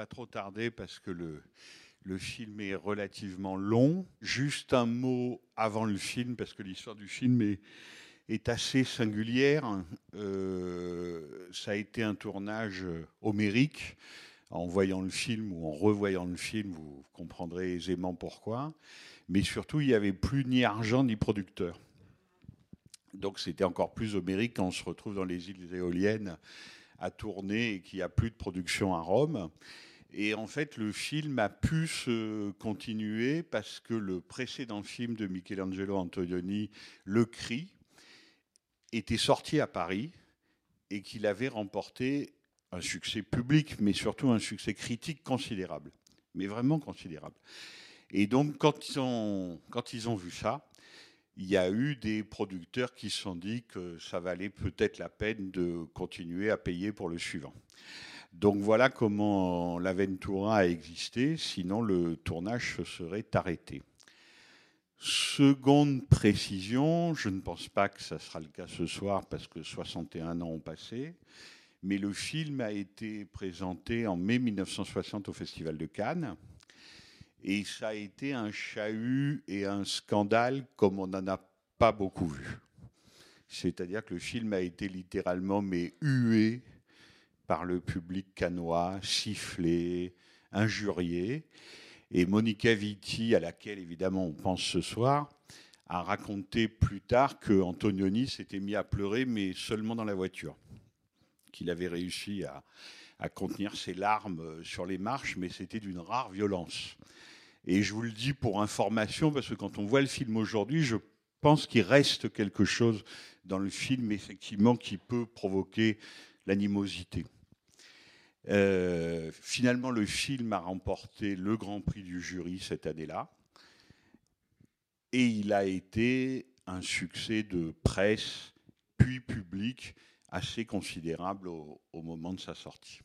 Pas trop tarder parce que le, le film est relativement long. Juste un mot avant le film parce que l'histoire du film est, assez singulière. Euh, ça a été un tournage homérique. En voyant le film ou en revoyant le film, vous comprendrez aisément pourquoi. Mais surtout, il n'y avait plus ni argent ni producteur. Donc c'était encore plus homérique quand on se retrouve dans les îles éoliennes à tourner et qu'il n'y a plus de production à Rome. Et en fait, le film a pu se continuer parce que le précédent film de Michelangelo Antonioni, Le Cri, était sorti à Paris et qu'il avait remporté un succès public, mais surtout un succès critique considérable, mais vraiment considérable. Et donc, quand ils ont, quand ils ont vu ça, il y a eu des producteurs qui se sont dit que ça valait peut-être la peine de continuer à payer pour le suivant. Donc voilà comment l'Aventura a existé, sinon le tournage se serait arrêté. Seconde précision, je ne pense pas que ça sera le cas ce soir parce que 61 ans ont passé, mais le film a été présenté en mai 1960 au Festival de Cannes. Et ça a été un chahut et un scandale comme on n'en a pas beaucoup vu. C'est-à-dire que le film a été littéralement mais hué par le public canois, sifflé, injurié. Et Monica Vitti, à laquelle évidemment on pense ce soir, a raconté plus tard que Antonioni s'était mis à pleurer, mais seulement dans la voiture. Qu'il avait réussi à, à contenir ses larmes sur les marches, mais c'était d'une rare violence. Et je vous le dis pour information, parce que quand on voit le film aujourd'hui, je pense qu'il reste quelque chose dans le film, effectivement, qui peut provoquer l'animosité. Euh, finalement, le film a remporté le Grand Prix du jury cette année-là. Et il a été un succès de presse, puis public, assez considérable au, au moment de sa sortie.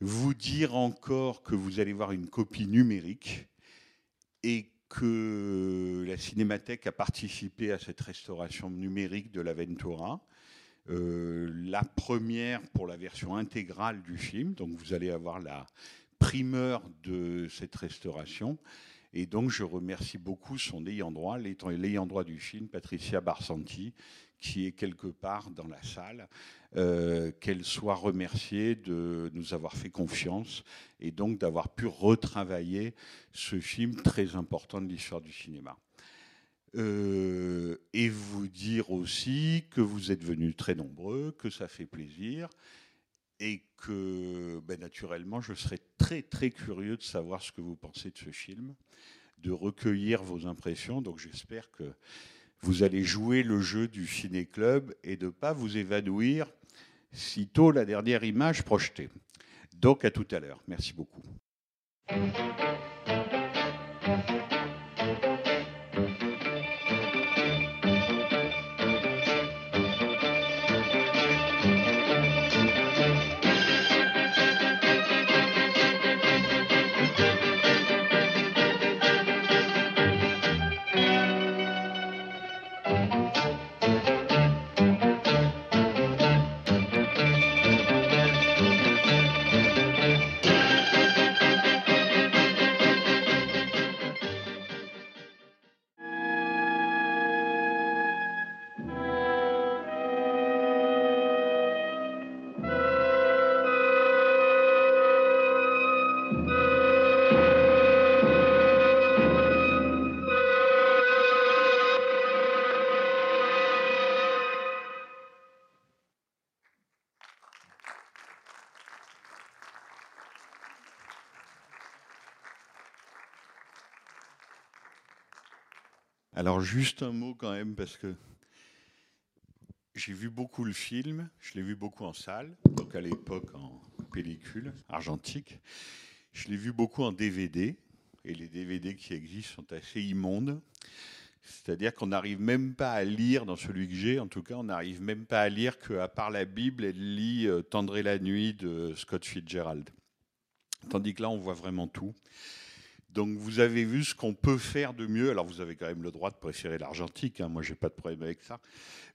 Vous dire encore que vous allez voir une copie numérique et que la Cinémathèque a participé à cette restauration numérique de l'Aventura. Euh, la première pour la version intégrale du film, donc vous allez avoir la primeur de cette restauration. Et donc je remercie beaucoup son ayant droit, l'ayant droit du film, Patricia Barsanti, qui est quelque part dans la salle, euh, qu'elle soit remerciée de nous avoir fait confiance et donc d'avoir pu retravailler ce film très important de l'histoire du cinéma. Euh, et vous dire aussi que vous êtes venus très nombreux, que ça fait plaisir et que ben, naturellement je serais très très curieux de savoir ce que vous pensez de ce film, de recueillir vos impressions. Donc j'espère que vous allez jouer le jeu du ciné-club et de ne pas vous évanouir sitôt la dernière image projetée. Donc à tout à l'heure. Merci beaucoup. Juste un mot quand même, parce que j'ai vu beaucoup le film, je l'ai vu beaucoup en salle, donc à l'époque en pellicule argentique. Je l'ai vu beaucoup en DVD, et les DVD qui existent sont assez immondes. C'est-à-dire qu'on n'arrive même pas à lire, dans celui que j'ai en tout cas, on n'arrive même pas à lire qu'à part la Bible, elle lit euh, Tendrez la nuit de Scott Fitzgerald. Tandis que là, on voit vraiment tout. Donc vous avez vu ce qu'on peut faire de mieux. Alors vous avez quand même le droit de préférer l'argentique, hein. moi j'ai pas de problème avec ça.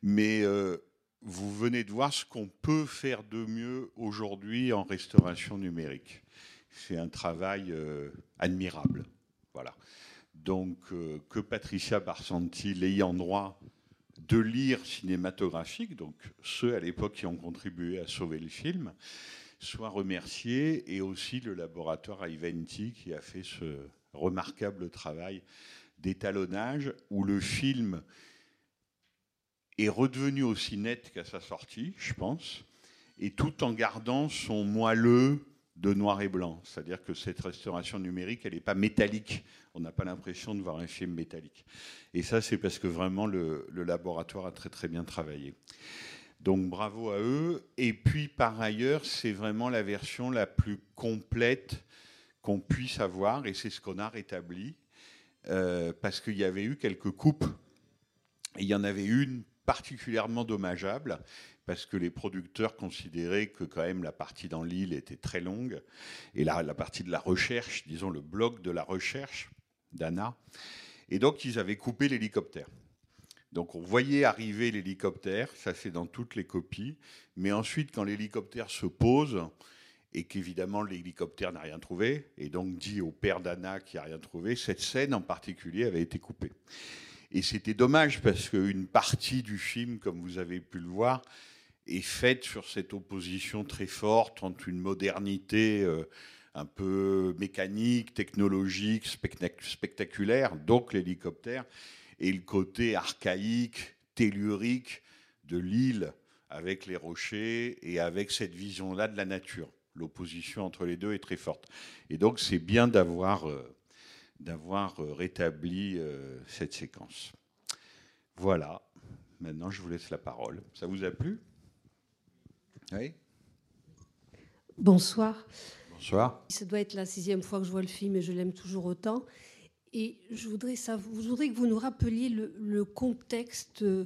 Mais euh, vous venez de voir ce qu'on peut faire de mieux aujourd'hui en restauration numérique. C'est un travail euh, admirable. Voilà. Donc euh, que Patricia Barsanti l'ayant droit de lire cinématographique, donc ceux à l'époque qui ont contribué à sauver le film, soit remercié et aussi le laboratoire Iventi qui a fait ce remarquable travail d'étalonnage où le film est redevenu aussi net qu'à sa sortie, je pense, et tout en gardant son moelleux de noir et blanc. C'est-à-dire que cette restauration numérique, elle n'est pas métallique. On n'a pas l'impression de voir un film métallique. Et ça, c'est parce que vraiment le, laboratoire a très très bien travaillé. Donc bravo à eux. Et puis par ailleurs, c'est vraiment la version la plus complète qu'on puisse avoir, et c'est ce qu'on a rétabli, euh, parce qu'il y avait eu quelques coupes. Il y en avait une particulièrement dommageable, parce que les producteurs considéraient que quand même la partie dans l'île était très longue, et la, la partie de la recherche, disons le bloc de la recherche d'Anna, et donc ils avaient coupé l'hélicoptère. Donc on voyait arriver l'hélicoptère, ça c'est dans toutes les copies, mais ensuite quand l'hélicoptère se pose et qu'évidemment l'hélicoptère n'a rien trouvé, et donc dit au père d'Anna qui n'a rien trouvé, cette scène en particulier avait été coupée. Et c'était dommage parce qu'une partie du film, comme vous avez pu le voir, est faite sur cette opposition très forte entre une modernité euh, un peu mécanique, technologique, spectaculaire, donc l'hélicoptère, et le côté archaïque, tellurique de l'île avec les rochers et avec cette vision-là de la nature. L'opposition entre les deux est très forte. Et donc c'est bien d'avoir euh, d'avoir rétabli euh, cette séquence. Voilà. Maintenant, je vous laisse la parole. Ça vous a plu? Oui Bonsoir. Bonsoir. Ça doit être la sixième fois que je vois le film et je l'aime toujours autant. Et je voudrais, que vous nous rappeliez le, contexte euh,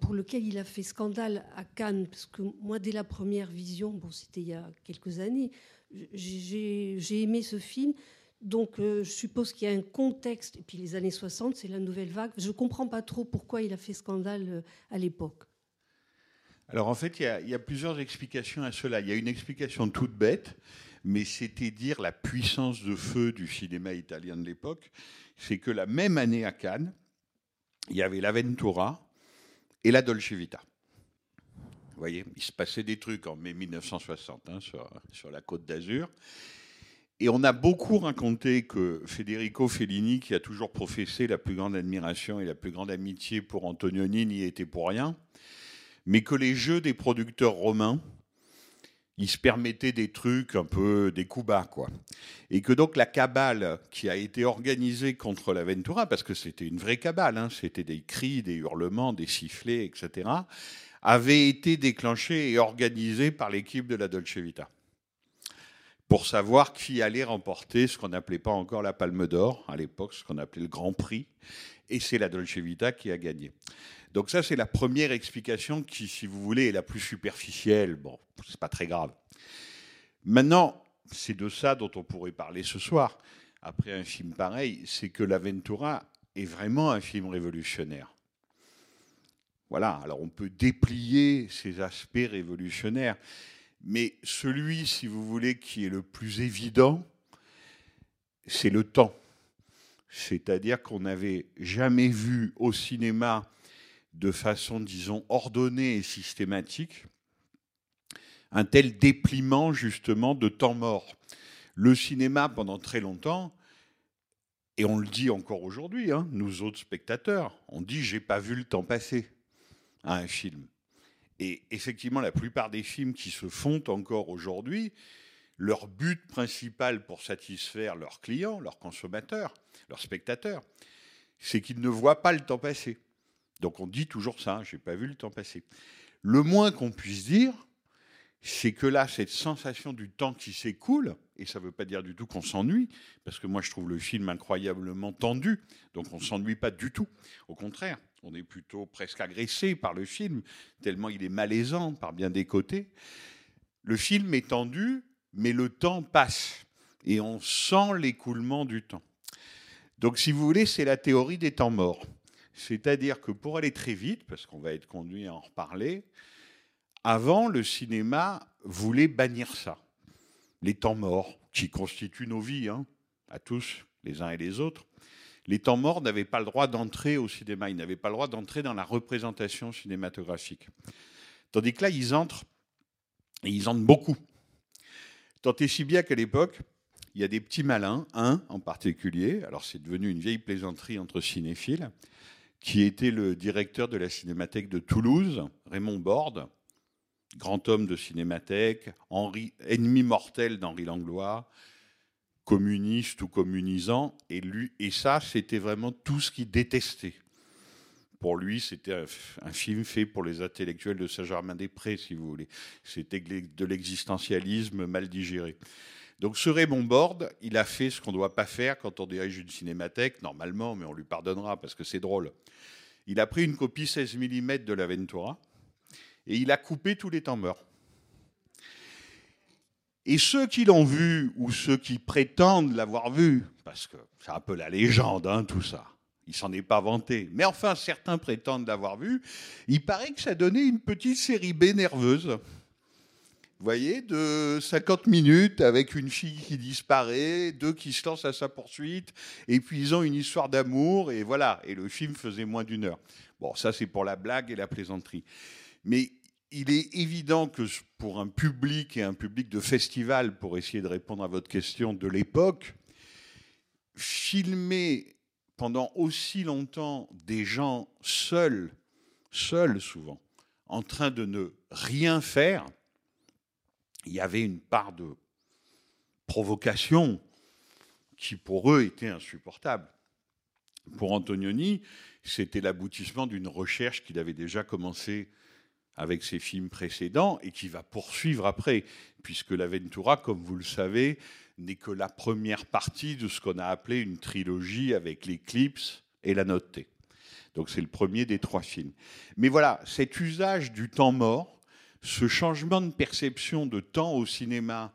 pour lequel il a fait scandale à Cannes. Parce que moi, dès la première vision, bon, c'était il y a quelques années, j'ai aimé ce film. Donc, euh, je suppose qu'il y a un contexte. Et puis, les années 60, c'est la nouvelle vague. Je ne comprends pas trop pourquoi il a fait scandale euh, à l'époque. Alors, en fait, il y, a, plusieurs explications à cela. Il y a une explication toute bête, mais c'était dire la puissance de feu du cinéma italien de l'époque. C'est que la même année à Cannes, il y avait l'Aventura et la Dolce Vita. Vous voyez, il se passait des trucs en mai 1960 hein, sur, sur la côte d'Azur. Et on a beaucoup raconté que Federico Fellini, qui a toujours professé la plus grande admiration et la plus grande amitié pour Antonioni, n'y était pour rien, mais que les jeux des producteurs romains, ils se permettaient des trucs un peu des coups bas, quoi. Et que donc la cabale qui a été organisée contre l'Aventura, parce que c'était une vraie cabale, hein, c'était des cris, des hurlements, des sifflets, etc., avait été déclenchée et organisée par l'équipe de la Dolce Vita pour savoir qui allait remporter ce qu'on n'appelait pas encore la Palme d'Or, à l'époque, ce qu'on appelait le Grand Prix. Et c'est la Dolce Vita qui a gagné. Donc ça, c'est la première explication qui, si vous voulez, est la plus superficielle. Bon, c'est pas très grave. Maintenant, c'est de ça dont on pourrait parler ce soir, après un film pareil, c'est que l'Aventura est vraiment un film révolutionnaire. Voilà, alors on peut déplier ces aspects révolutionnaires, mais celui, si vous voulez, qui est le plus évident, c'est le temps. C'est-à-dire qu'on n'avait jamais vu au cinéma de façon, disons, ordonnée et systématique un tel dépliement justement de temps mort. Le cinéma, pendant très longtemps, et on le dit encore aujourd'hui, hein, nous autres spectateurs, on dit j'ai pas vu le temps passer à un film. Et effectivement, la plupart des films qui se font encore aujourd'hui, leur but principal pour satisfaire leurs clients, leurs consommateurs, leurs spectateurs, c'est qu'ils ne voient pas le temps passer. Donc on dit toujours ça, j'ai pas vu le temps passer. Le moins qu'on puisse dire, c'est que là, cette sensation du temps qui s'écoule, et ça ne veut pas dire du tout qu'on s'ennuie, parce que moi je trouve le film incroyablement tendu, donc on ne s'ennuie pas du tout. Au contraire, on est plutôt presque agressé par le film, tellement il est malaisant par bien des côtés. Le film est tendu, mais le temps passe, et on sent l'écoulement du temps. Donc si vous voulez, c'est la théorie des temps morts. C'est-à-dire que pour aller très vite, parce qu'on va être conduit à en reparler, avant, le cinéma voulait bannir ça. Les temps morts, qui constituent nos vies, hein, à tous, les uns et les autres. Les temps morts n'avaient pas le droit d'entrer au cinéma, ils n'avaient pas le droit d'entrer dans la représentation cinématographique. Tandis que là, ils entrent, et ils entrent beaucoup. Tant et si bien qu'à l'époque, il y a des petits malins, un en particulier, alors c'est devenu une vieille plaisanterie entre cinéphiles, qui était le directeur de la Cinémathèque de Toulouse, Raymond Borde, grand homme de cinémathèque, ennemi mortel d'Henri Langlois, communiste ou communisant, et, lui, et ça, c'était vraiment tout ce qu'il détestait. Pour lui, c'était un film fait pour les intellectuels de Saint-Germain-des-Prés, si vous voulez. C'était de l'existentialisme mal digéré. Donc ce Raymond Borde, il a fait ce qu'on ne doit pas faire quand on dirige une cinémathèque, normalement, mais on lui pardonnera parce que c'est drôle. Il a pris une copie 16 mm de la Ventura et il a coupé tous les temps morts. Et ceux qui l'ont vu ou ceux qui prétendent l'avoir vu, parce que c'est un peu la légende, hein, tout ça, il s'en est pas vanté, mais enfin certains prétendent l'avoir vu, il paraît que ça donnait une petite série B nerveuse. Vous voyez, de 50 minutes avec une fille qui disparaît, deux qui se lancent à sa poursuite, et puis ils ont une histoire d'amour, et voilà, et le film faisait moins d'une heure. Bon, ça c'est pour la blague et la plaisanterie. Mais il est évident que pour un public et un public de festival, pour essayer de répondre à votre question de l'époque, filmer pendant aussi longtemps des gens seuls, seuls souvent, en train de ne rien faire, il y avait une part de provocation qui pour eux était insupportable. Pour Antonioni, c'était l'aboutissement d'une recherche qu'il avait déjà commencée avec ses films précédents et qui va poursuivre après, puisque La Ventura, comme vous le savez, n'est que la première partie de ce qu'on a appelé une trilogie avec l'Eclipse et la Note T. Donc c'est le premier des trois films. Mais voilà, cet usage du temps mort, ce changement de perception de temps au cinéma,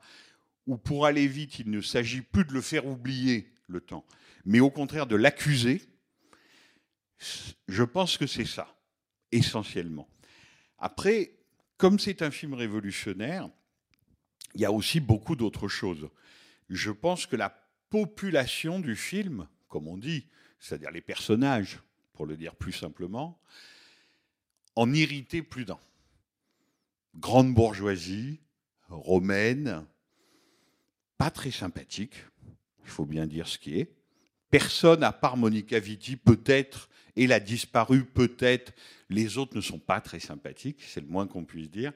où pour aller vite, il ne s'agit plus de le faire oublier, le temps, mais au contraire de l'accuser, je pense que c'est ça, essentiellement. Après, comme c'est un film révolutionnaire, il y a aussi beaucoup d'autres choses. Je pense que la population du film, comme on dit, c'est-à-dire les personnages, pour le dire plus simplement, en irritait plus d'un. Grande bourgeoisie, romaine, pas très sympathique, il faut bien dire ce qui est. Personne, à part Monica Vitti, peut-être, et a disparu peut-être, les autres ne sont pas très sympathiques, c'est le moins qu'on puisse dire.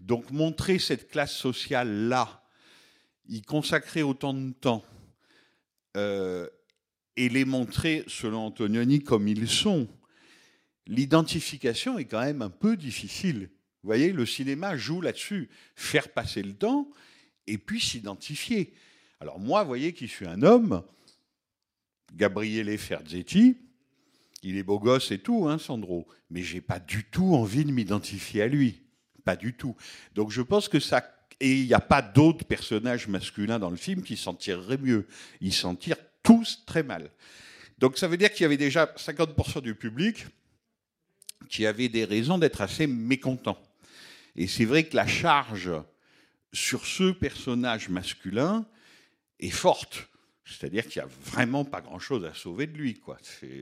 Donc montrer cette classe sociale-là, y consacrer autant de temps, euh, et les montrer, selon Antonioni, comme ils sont, l'identification est quand même un peu difficile. Vous voyez, le cinéma joue là-dessus, faire passer le temps et puis s'identifier. Alors moi, vous voyez, qui suis un homme, Gabriele Ferzetti, il est beau gosse et tout, hein, Sandro, mais j'ai pas du tout envie de m'identifier à lui, pas du tout. Donc je pense que ça et il n'y a pas d'autres personnages masculins dans le film qui s'en tireraient mieux. Ils s'en tirent tous très mal. Donc ça veut dire qu'il y avait déjà 50% du public qui avait des raisons d'être assez mécontent. Et c'est vrai que la charge sur ce personnage masculin est forte. C'est-à-dire qu'il n'y a vraiment pas grand-chose à sauver de lui. Quoi.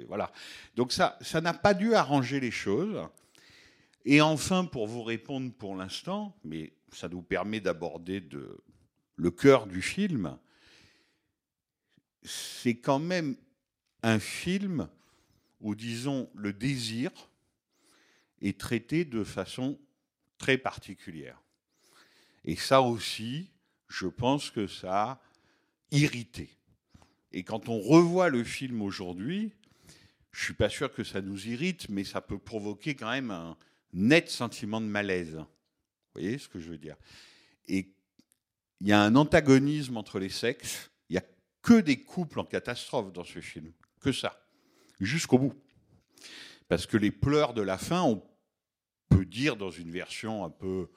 Voilà. Donc ça ça n'a pas dû arranger les choses. Et enfin, pour vous répondre pour l'instant, mais ça nous permet d'aborder le cœur du film, c'est quand même un film où, disons, le désir est traité de façon très particulière. Et ça aussi, je pense que ça a irrité. Et quand on revoit le film aujourd'hui, je suis pas sûr que ça nous irrite, mais ça peut provoquer quand même un net sentiment de malaise. Vous voyez ce que je veux dire? Et il y a un antagonisme entre les sexes. Il y a que des couples en catastrophe dans ce film, que ça, jusqu'au bout. Parce que les pleurs de la fin, on peut dire dans une version un peu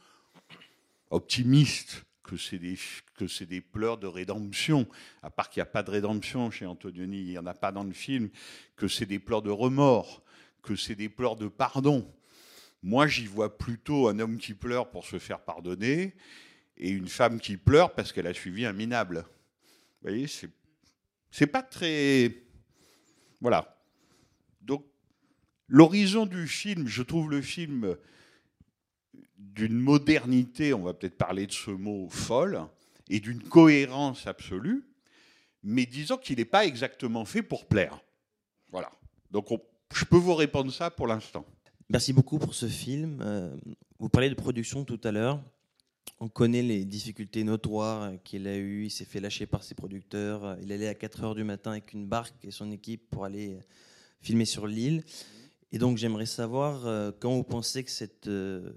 optimiste que c'est des, que c'est des pleurs de rédemption, à part qu'il n'y a pas de rédemption chez Antonioni, il n'y en a pas dans le film, que c'est des pleurs de remords, que c'est des pleurs de pardon. Moi, j'y vois plutôt un homme qui pleure pour se faire pardonner et une femme qui pleure parce qu'elle a suivi un minable. Vous voyez, c'est, c'est pas très. Voilà. L'horizon du film, je trouve le film d'une modernité, on va peut-être parler de ce mot folle, et d'une cohérence absolue, mais disons qu'il n'est pas exactement fait pour plaire. Voilà. Donc on- je peux vous répondre ça pour l'instant. Merci beaucoup pour ce film. Euh, vous parlez de production tout à l'heure. On connaît les difficultés notoires qu'il a eues. Il s'est fait lâcher par ses producteurs. Il allait à 4 heures du matin avec une barque et son équipe pour aller filmer sur l'île. Et donc j'aimerais savoir euh, quand vous pensez que cette, euh,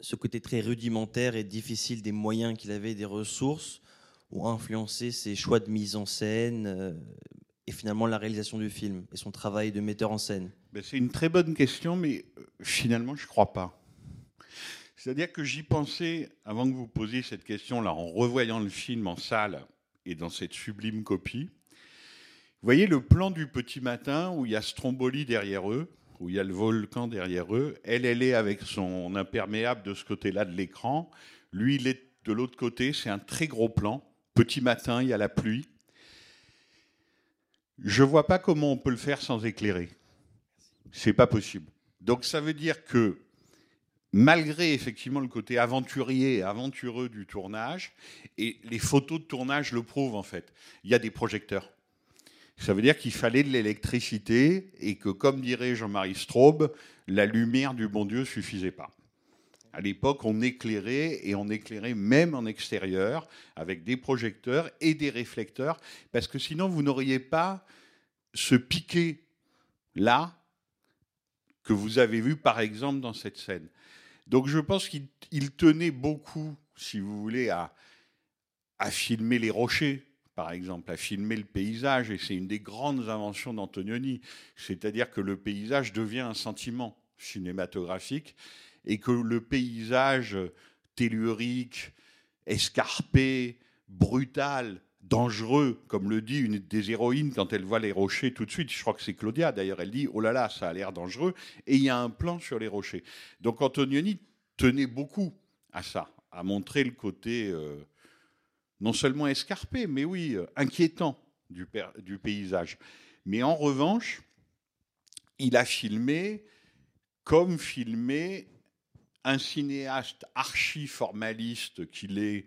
ce côté très rudimentaire et difficile des moyens qu'il avait, des ressources, ont influencé ses choix de mise en scène euh, et finalement la réalisation du film et son travail de metteur en scène? Ben, c'est une très bonne question, mais finalement, je ne crois pas. C'est-à-dire que j'y pensais avant que vous posiez cette question, là, en revoyant le film en salle et dans cette sublime copie. Vous voyez le plan du petit matin où il y a Stromboli derrière eux, où il y a le volcan derrière eux. Elle, elle est avec son imperméable de ce côté-là de l'écran. Lui, il est de l'autre côté. C'est un très gros plan. Petit matin, il y a la pluie. Je vois pas comment on peut le faire sans éclairer. C'est pas possible. Donc ça veut dire que malgré effectivement le côté aventurier aventureux du tournage, et les photos de tournage le prouvent en fait, il y a des projecteurs. Ça veut dire qu'il fallait de l'électricité et que, comme dirait Jean-Marie Straub, la lumière du bon Dieu suffisait pas. À l'époque, on éclairait et on éclairait même en extérieur avec des projecteurs et des réflecteurs, parce que sinon vous n'auriez pas ce piqué là que vous avez vu par exemple dans cette scène. Donc je pense qu'il il tenait beaucoup, si vous voulez, à filmer les rochers, par exemple, à filmer le paysage, et c'est une des grandes inventions d'Antonioni, c'est-à-dire que le paysage devient un sentiment cinématographique, et que le paysage tellurique, escarpé, brutal, dangereux, comme le dit une des héroïnes quand elle voit les rochers tout de suite. Je crois que c'est Claudia d'ailleurs. Elle dit Oh là là, ça a l'air dangereux. Et il y a un plan sur les rochers. Donc Antonioni tenait beaucoup à ça, à montrer le côté euh, non seulement escarpé, mais oui, euh, inquiétant du, paysage. Mais en revanche, il a filmé comme filmé un cinéaste archi-formaliste qu'il est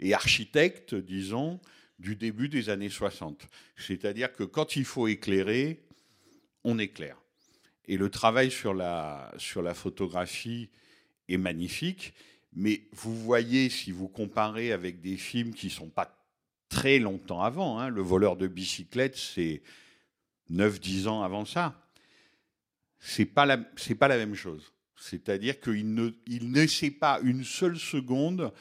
et architecte, disons, du début des années 60. C'est-à-dire que quand il faut éclairer, on éclaire. Et le travail sur la, sur la photographie est magnifique, mais vous voyez, si vous comparez avec des films qui ne sont pas très longtemps avant, hein, Le voleur de bicyclette, c'est 9-10 ans avant ça, c'est pas la, pas la même chose. C'est-à-dire qu'il ne, il n'essaie pas une seule seconde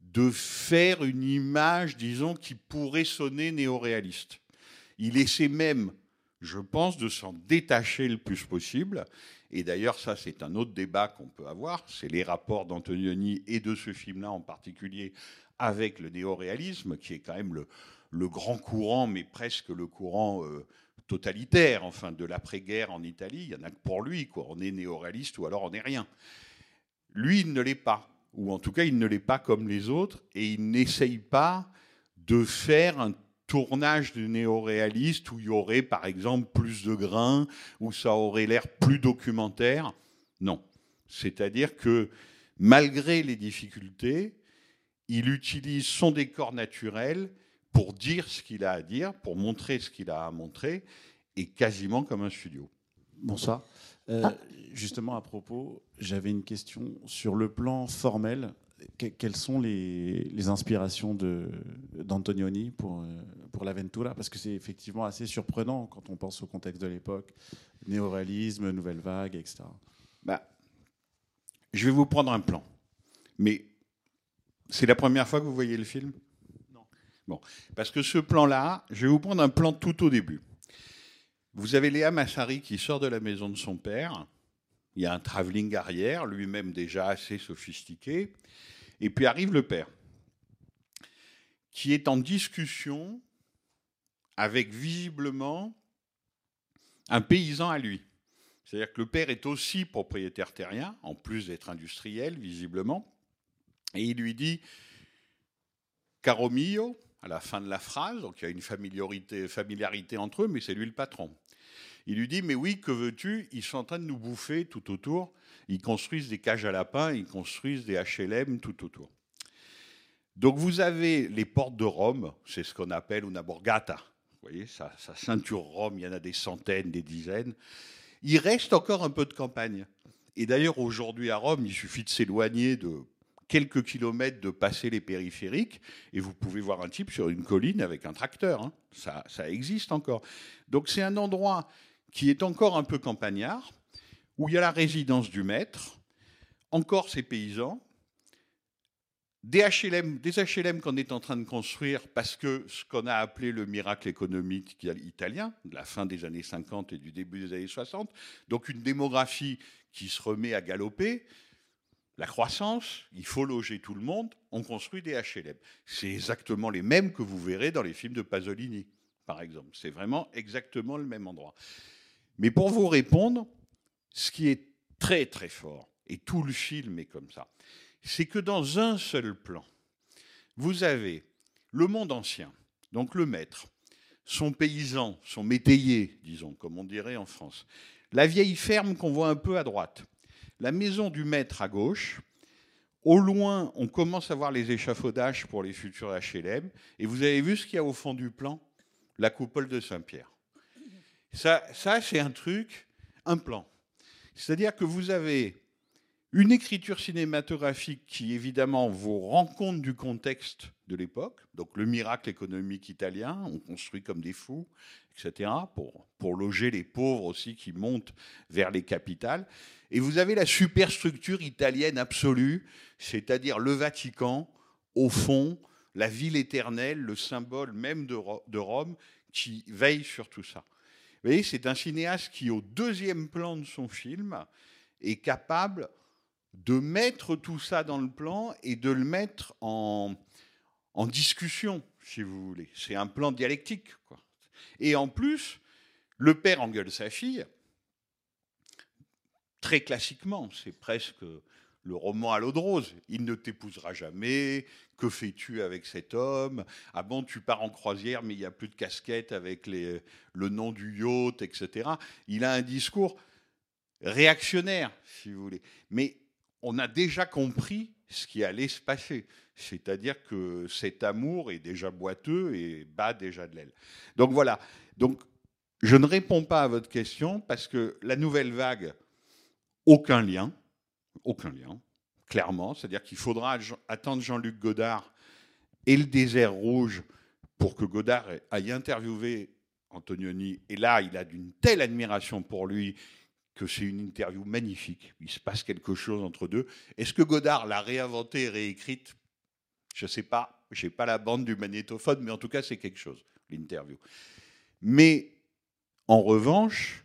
de faire une image, disons, qui pourrait sonner néoréaliste. Il essaie même, je pense, de s'en détacher le plus possible. Et d'ailleurs, ça, c'est un autre débat qu'on peut avoir. C'est les rapports d'Antonioni et de ce film-là en particulier avec le néoréalisme, qui est quand même le, grand courant, mais presque le courant euh, totalitaire, enfin, de l'après-guerre en Italie. Il y en a que pour lui, quoi. On est néoréaliste ou alors on n'est rien. Lui, il ne l'est pas ou en tout cas il ne l'est pas comme les autres, et il n'essaye pas de faire un tournage de néoréaliste où il y aurait par exemple plus de grains, où ça aurait l'air plus documentaire. Non. C'est-à-dire que malgré les difficultés, il utilise son décor naturel pour dire ce qu'il a à dire, pour montrer ce qu'il a à montrer, et quasiment comme un studio. Bonsoir. Euh, Justement, à propos, j'avais une question sur le plan formel. que- quelles sont les, les inspirations de- d'Antonioni pour, euh, pour pour l'Aventura Parce que c'est effectivement assez surprenant quand on pense au contexte de l'époque, néoréalisme, nouvelle vague, etc. Bah, je vais vous prendre un plan. Mais c'est la première fois que vous voyez le film? Non. Bon, parce que ce plan-là, je vais vous prendre un plan tout au début. Vous avez Léa Massari qui sort de la maison de son père. Il y a un travelling arrière, lui-même déjà assez sophistiqué. Et puis arrive le père, qui est en discussion avec visiblement un paysan à lui. C'est-à-dire que le père est aussi propriétaire terrien, en plus d'être industriel, visiblement. Et il lui dit Caro mio, à la fin de la phrase, donc il y a une familiarité, entre eux, mais c'est lui le patron. Il lui dit Mais oui, que veux-tu? Ils sont en train de nous bouffer tout autour. Ils construisent des cages à lapins, ils construisent des HLM tout autour. Donc vous avez les portes de Rome, c'est ce qu'on appelle una borgata. Vous voyez, sa, ceinture Rome, il y en a des centaines, des dizaines. Il reste encore un peu de campagne. Et d'ailleurs, aujourd'hui à Rome, il suffit de s'éloigner de quelques kilomètres, de passer les périphériques, et vous pouvez voir un type sur une colline avec un tracteur. hein. Ça, ça existe encore. Donc c'est un endroit qui est encore un peu campagnard, où il y a la résidence du maître, encore ces paysans, des HLM, des HLM qu'on est en train de construire parce que ce qu'on a appelé le miracle économique italien, de la fin des années 50 et du début des années 60, donc une démographie qui se remet à galoper, la croissance, il faut loger tout le monde, on construit des HLM. C'est exactement les mêmes que vous verrez dans les films de Pasolini, par exemple. C'est vraiment exactement le même endroit. Mais pour vous répondre, ce qui est très très fort, et tout le film est comme ça, c'est que dans un seul plan, vous avez le monde ancien, donc le maître, son paysan, son métayer, disons, comme on dirait en France, la vieille ferme qu'on voit un peu à droite, la maison du maître à gauche, au loin, on commence à voir les échafaudages pour les futurs HLM, et vous avez vu ce qu'il y a au fond du plan? La coupole de Saint-Pierre. Ça, ça c'est un truc, un plan. C'est-à-dire que vous avez une écriture cinématographique qui, évidemment, vous rend compte du contexte de l'époque, donc le miracle économique italien, on construit comme des fous, etc., pour, loger les pauvres aussi qui montent vers les capitales. Et vous avez la superstructure italienne absolue, c'est-à-dire le Vatican, au fond, la ville éternelle, le symbole même de Rome, qui veille sur tout ça. Vous voyez, c'est un cinéaste qui, au deuxième plan de son film, est capable de mettre tout ça dans le plan et de le mettre en, en discussion, si vous voulez. C'est un plan dialectique. Et en plus, le père engueule sa fille, très classiquement, c'est presque le roman à l'eau de rose. Il ne t'épousera jamais. Que fais-tu avec cet homme? Ah bon, tu pars en croisière, mais il n'y a plus de casquette avec le nom du yacht, etc. Il a un discours réactionnaire, si vous voulez. Mais on a déjà compris ce qui allait se passer. C'est-à-dire que cet amour est déjà boiteux et bat déjà de l'aile. Donc voilà. Donc je ne réponds pas à votre question parce que la nouvelle vague, aucun lien, aucun lien, clairement. C'est-à-dire qu'il faudra attendre Jean-Luc Godard et le désert rouge pour que Godard aille interviewer Antonioni. Et là, il a d'une telle admiration pour lui que c'est une interview magnifique. Il se passe quelque chose entre deux. Est-ce que Godard l'a réinventée et réécrite? Je ne sais pas. Je n'ai pas la bande du magnétophone, mais en tout cas, c'est quelque chose, l'interview. Mais en revanche,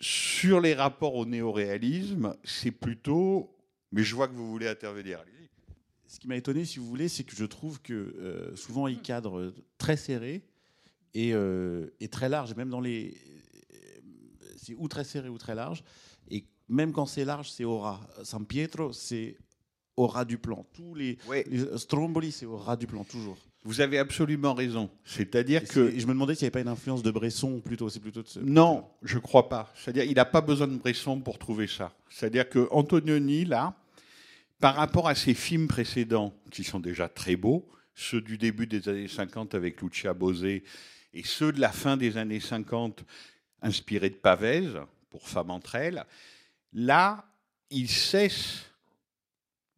sur les rapports au néoréalisme, c'est plutôt. Mais je vois que vous voulez intervenir. Ce qui m'a étonné, si vous voulez, c'est que je trouve que euh, souvent il cadre très serré et, euh, et très large, même dans les. C'est ou très serré ou très large. Et même quand c'est large, c'est au ras. San Pietro, c'est au ras du plan. Tous les, Ouais. les Stromboli, c'est au ras du plan, toujours. Vous avez absolument raison. C'est-à-dire que. je me demandais s'il n'y avait pas une influence de Bresson plutôt. C'est plutôt de ce- Non, je crois pas. C'est-à-dire, il n'a pas besoin de Bresson pour trouver ça. C'est-à-dire que Antonioni, là, par rapport à ses films précédents, qui sont déjà très beaux, ceux du début des années 50 avec Lucia Bosé, et ceux de la fin des années 50 inspirés de Pavese, pour Femmes entre elles, là, il cesse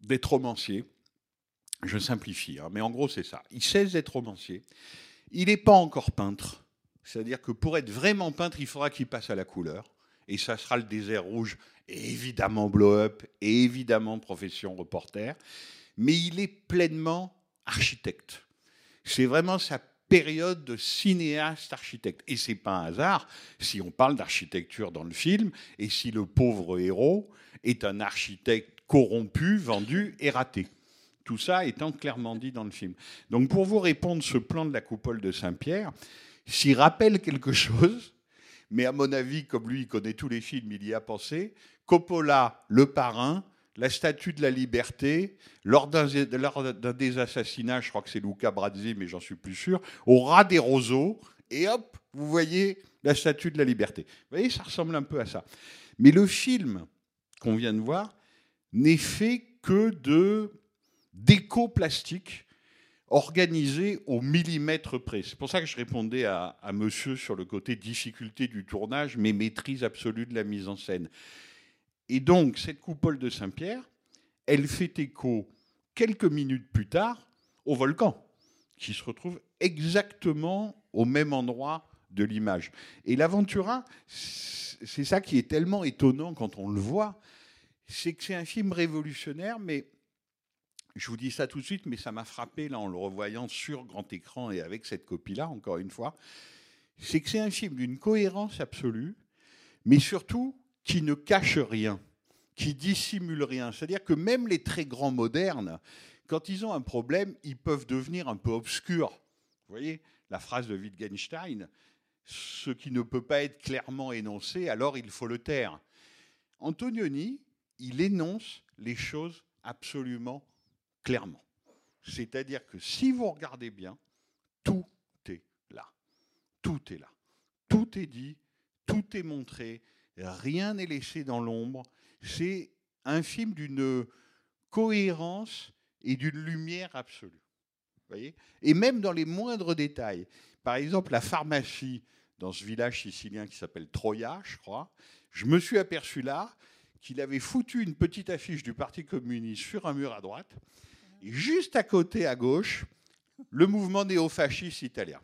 d'être romancier. Je simplifie, hein, mais en gros, c'est ça. Il cesse d'être romancier. Il n'est pas encore peintre. C'est-à-dire que pour être vraiment peintre, il faudra qu'il passe à la couleur. Et ça sera le désert rouge, et évidemment blow-up, et évidemment profession reporter. Mais il est pleinement architecte. C'est vraiment sa période de cinéaste architecte. Et c'est pas un hasard si on parle d'architecture dans le film et si le pauvre héros est un architecte corrompu, vendu et raté. Tout ça étant clairement dit dans le film. Donc pour vous répondre, ce plan de la coupole de Saint-Pierre, s'il rappelle quelque chose, mais à mon avis, comme lui, il connaît tous les films, il y a pensé, Coppola, le parrain, la statue de la liberté, lors d'un des assassinats, je crois que c'est Luca Brazzi, mais j'en suis plus sûr, au ras des roseaux, et hop, vous voyez la statue de la liberté. Vous voyez, ça ressemble un peu à ça. Mais le film qu'on vient de voir n'est fait que de déco plastique organisé au millimètre près. C'est pour ça que je répondais à monsieur sur le côté difficulté du tournage, mais maîtrise absolue de la mise en scène. Et donc, cette coupole de Saint-Pierre, elle fait écho quelques minutes plus tard au volcan, qui se retrouve exactement au même endroit de l'image. Et l'Aventura, c'est ça qui est tellement étonnant quand on le voit, c'est que c'est un film révolutionnaire, mais je vous dis ça tout de suite, mais ça m'a frappé là en le revoyant sur grand écran et avec cette copie-là, encore une fois, c'est que c'est un film d'une cohérence absolue, mais surtout qui ne cache rien, qui dissimule rien. C'est-à-dire que même les très grands modernes, quand ils ont un problème, ils peuvent devenir un peu obscurs. Vous voyez la phrase de Wittgenstein, ce qui ne peut pas être clairement énoncé, alors il faut le taire. Antonioni, il énonce les choses absolument clairement. C'est-à-dire que si vous regardez bien, tout est là. Tout est là. Tout est dit, tout est montré, rien n'est laissé dans l'ombre. C'est un film d'une cohérence et d'une lumière absolue. Voyez? Et même dans les moindres détails. Par exemple, la pharmacie dans ce village sicilien qui s'appelle Troya, je crois, je me suis aperçu là qu'il avait foutu une petite affiche du Parti communiste sur un mur à droite, et juste à côté, à gauche, le mouvement néofasciste italien.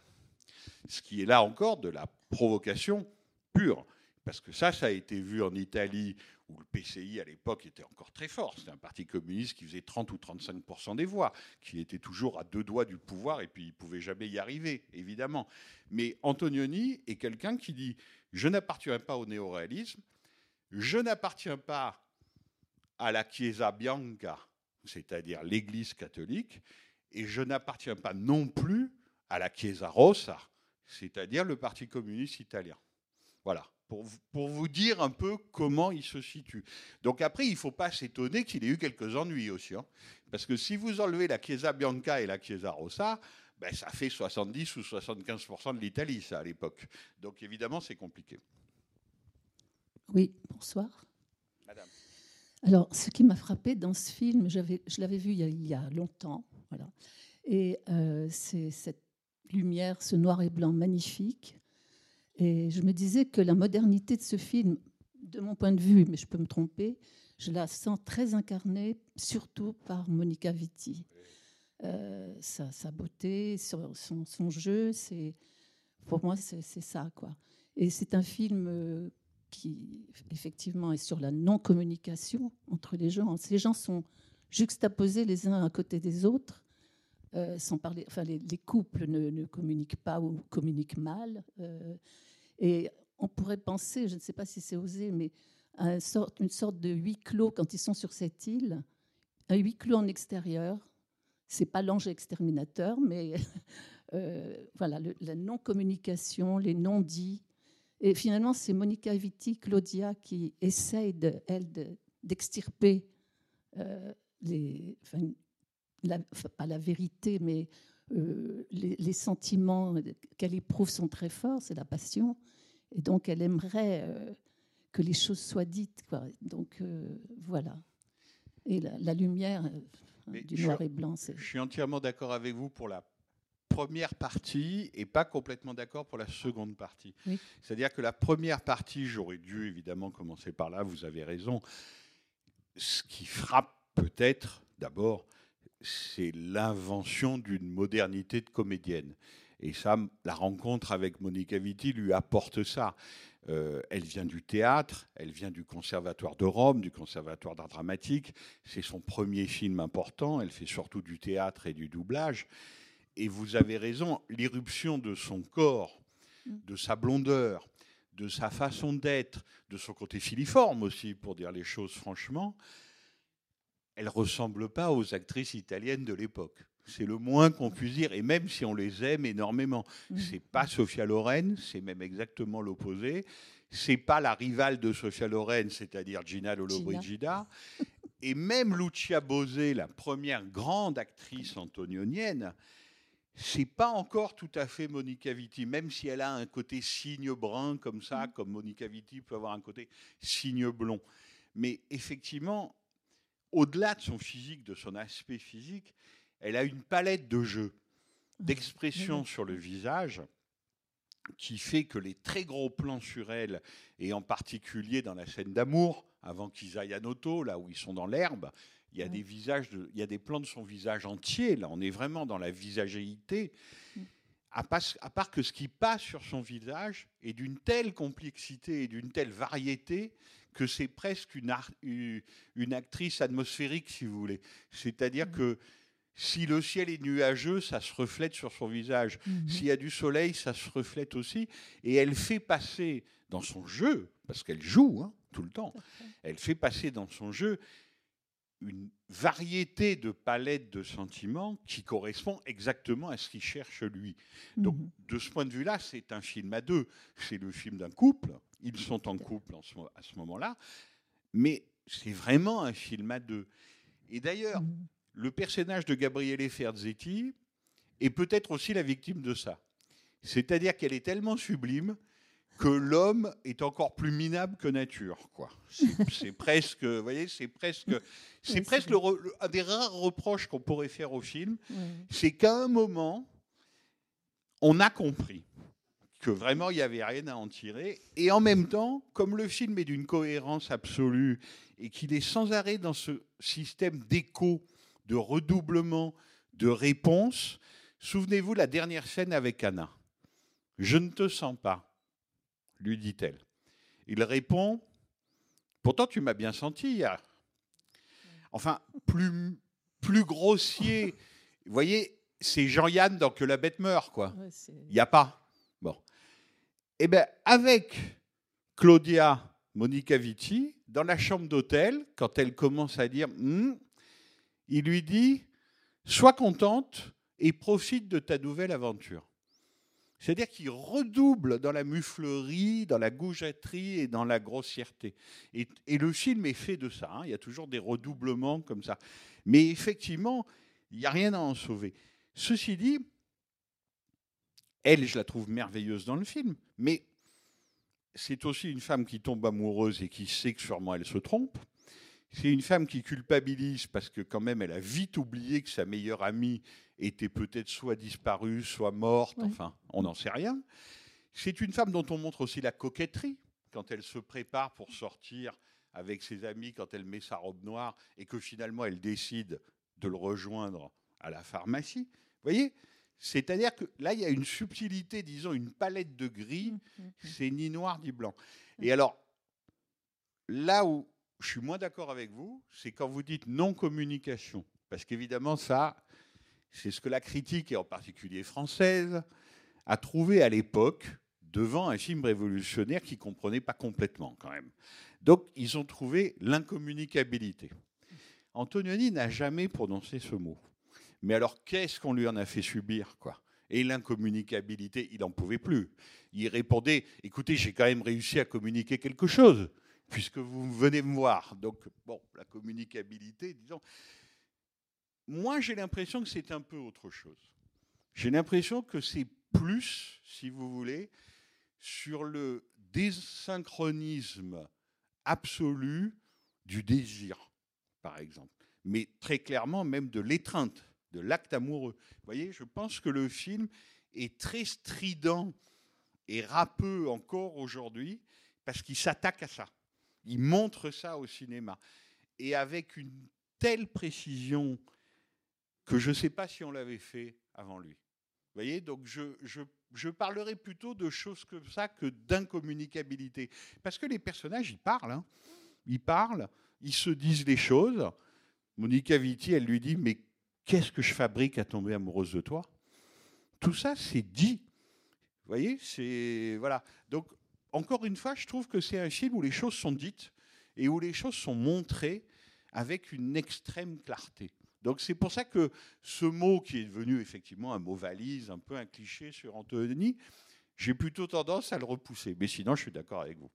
Ce qui est là encore de la provocation pure. Parce que ça, ça a été vu en Italie, où le PCI à l'époque était encore très fort. C'était un parti communiste qui faisait 30 ou 35% des voix, qui était toujours à deux doigts du pouvoir, et puis il ne pouvait jamais y arriver, évidemment. Mais Antonioni est quelqu'un qui dit Je n'appartiens pas au néoréalisme, je n'appartiens pas à la Chiesa Bianca, c'est-à-dire l'Église catholique, et je n'appartiens pas non plus à la Chiesa Rossa, c'est-à-dire le Parti communiste italien. Voilà, pour, pour, vous dire un peu comment il se situe. Donc après, il ne faut pas s'étonner qu'il ait eu quelques ennuis aussi. Hein. parce que si vous enlevez la Chiesa Bianca et la Chiesa Rossa, ben, ça fait 70 ou 75% de l'Italie, ça, à l'époque. Donc évidemment, c'est compliqué. Oui, bonsoir. Madame. Alors, ce qui m'a frappé dans ce film, je l'avais vu il y, a, il y, a, longtemps, voilà, et euh, c'est cette lumière, ce noir et blanc magnifique, et je me disais que la modernité de ce film, de mon point de vue, mais je peux me tromper, je la sens très incarnée, surtout par Monica Vitti. Euh, sa, beauté, son, son, jeu, c'est pour moi c'est ça quoi. Et c'est un film euh, qui effectivement est sur la non-communication entre les gens. Ces gens sont juxtaposés les uns à côté des autres. Euh, sans parler, enfin, les, les couples ne, communiquent pas ou communiquent mal. Euh, et on pourrait penser, je ne sais pas si c'est osé, mais à une sorte, de huis clos quand ils sont sur cette île, un huis clos en extérieur. C'est pas l'ange exterminateur, mais euh, voilà, la non-communication, les non-dits. Et finalement, c'est Monica Vitti, Claudia, qui essaye, de, elle, d'extirper les, la, pas la vérité, mais euh, les, les, sentiments qu'elle éprouve sont très forts, c'est la passion. Et donc, elle aimerait euh, que les choses soient dites. Quoi. Donc, euh, voilà. Et la, la lumière euh, du noir et blanc, c'est. Je suis entièrement d'accord avec vous pour la première partie et pas complètement d'accord pour la seconde partie. Oui. C'est-à-dire que la première partie, j'aurais dû évidemment commencer par là, vous avez raison. Ce qui frappe peut-être d'abord, c'est l'invention d'une modernité de comédienne. Et ça, la rencontre avec Monica Vitti lui apporte ça. Euh, elle vient du théâtre, elle vient du Conservatoire de Rome, du Conservatoire d'art dramatique. C'est son premier film important. Elle fait surtout du théâtre et du doublage. Et vous avez raison, l'irruption de son corps, de sa blondeur, de sa façon d'être, de son côté filiforme aussi, pour dire les choses franchement, elle ressemble pas aux actrices italiennes de l'époque. C'est le moins qu'on puisse dire, et même si on les aime énormément, c'est pas Sofia Loren, c'est même exactement l'opposé. C'est pas la rivale de Sofia Loren, c'est-à-dire Gina Lollobrigida. Et même Lucia Bosé, la première grande actrice antonionienne, c'est pas encore tout à fait Monica Vitti, même si elle a un côté signe brun comme ça, comme Monica Vitti peut avoir un côté signe blond. Mais effectivement, au-delà de son physique, de son aspect physique, elle a une palette de jeux, d'expression sur le visage qui fait que les très gros plans sur elle, et en particulier dans la scène d'amour, avant qu'ils aillent à Noto, là où ils sont dans l'herbe, il y a des visages, de, il y a des plans de son visage entier. Là, on est vraiment dans la visagéité. À, pas- à part que ce qui passe sur son visage est d'une telle complexité et d'une telle variété que c'est presque une, actrice atmosphérique, si vous voulez. C'est-à-dire que si le ciel est nuageux, ça se reflète sur son visage. S'il y a du soleil, ça se reflète aussi. Et elle fait passer dans son jeu, parce qu'elle joue hein, tout le temps, elle fait passer dans son jeu une variété de palettes de sentiments qui correspond exactement à ce qu'il cherche lui. Donc, de ce point de vue-là, c'est un film à deux. C'est le film d'un couple. Ils sont en couple en ce mo- à ce moment-là. Mais c'est vraiment un film à deux. Et d'ailleurs, le personnage de Gabriele Ferzetti est peut-être aussi la victime de ça. C'est-à-dire qu'elle est tellement sublime que l'homme est encore plus minable que nature, quoi. C'est presque, vous voyez, c'est presque, c'est presque le le- un des rares reproches qu'on pourrait faire au film, c'est qu'à un moment, on a compris que vraiment il n'y avait rien à en tirer, et en même temps, comme le film est d'une cohérence absolue et qu'il est sans arrêt dans ce système d'écho, de redoublement, de réponse, souvenez-vous la dernière scène avec Anna. Je ne te sens pas, lui dit-elle. Il répond, pourtant tu m'as bien senti hier. Enfin, plus, plus grossier. Vous voyez, c'est Jean-Yann dans Que la bête meurt, quoi. Ouais, Il n'y a pas. Bon. Eh bien, avec Claudia Monica Vitti, dans la chambre d'hôtel, quand elle commence à dire, Hmm il lui dit, sois contente et profite de ta nouvelle aventure. C'est-à-dire qu'il redouble dans la muflerie, dans la goujaterie et dans la grossièreté. Et, le film est fait de ça. hein. Il y a toujours des redoublements comme ça. Mais effectivement, il n'y a rien à en sauver. Ceci dit, elle, je la trouve merveilleuse dans le film, mais c'est aussi une femme qui tombe amoureuse et qui sait que sûrement elle se trompe. C'est une femme qui culpabilise parce que quand même elle a vite oublié que sa meilleure amie était peut-être soit disparue, soit morte, Ouais. enfin on n'en sait rien. C'est une femme dont on montre aussi la coquetterie quand elle se prépare pour sortir avec ses amis, quand elle met sa robe noire et que finalement elle décide de le rejoindre à la pharmacie. Vous voyez? C'est-à-dire que là, il y a une subtilité, disons, une palette de gris, c'est ni noir ni blanc. Et alors, là où je suis moins d'accord avec vous, c'est quand vous dites non-communication. Parce qu'évidemment, ça, c'est ce que la critique, et en particulier française, a trouvé à l'époque devant un film révolutionnaire qui ne comprenait pas complètement quand même. Donc, ils ont trouvé l'incommunicabilité. Antonioni n'a jamais prononcé ce mot. Mais alors, qu'est-ce qu'on lui en a fait subir, quoi? Et l'incommunicabilité, il n'en pouvait plus. Il répondait Écoutez, j'ai quand même réussi à communiquer quelque chose, puisque vous venez me voir. Donc, bon, la communicabilité, disons. Moi, j'ai l'impression que c'est un peu autre chose. J'ai l'impression que c'est plus, si vous voulez, sur le désynchronisme absolu du désir, par exemple. Mais très clairement, même de l'étreinte, de l'acte amoureux. Vous voyez, je pense que le film est très strident et râpeux encore aujourd'hui parce qu'il s'attaque à ça. Il montre ça au cinéma. Et avec une telle précision que je ne sais pas si on l'avait fait avant lui. voyez, donc je, je, parlerai plutôt de choses comme ça que d'incommunicabilité. Parce que les personnages, ils parlent. hein. Ils parlent, ils se disent les choses. Monica Vitti, elle lui dit, mais qu'est-ce que je fabrique à tomber amoureuse de toi? Tout ça, c'est dit. Vous voyez, c'est... Voilà. Donc, encore une fois, je trouve que c'est un film où les choses sont dites et où les choses sont montrées avec une extrême clarté. Donc c'est pour ça que ce mot qui est devenu effectivement un mot valise, un peu un cliché sur Anthony, j'ai plutôt tendance à le repousser. Mais sinon, je suis d'accord avec vous.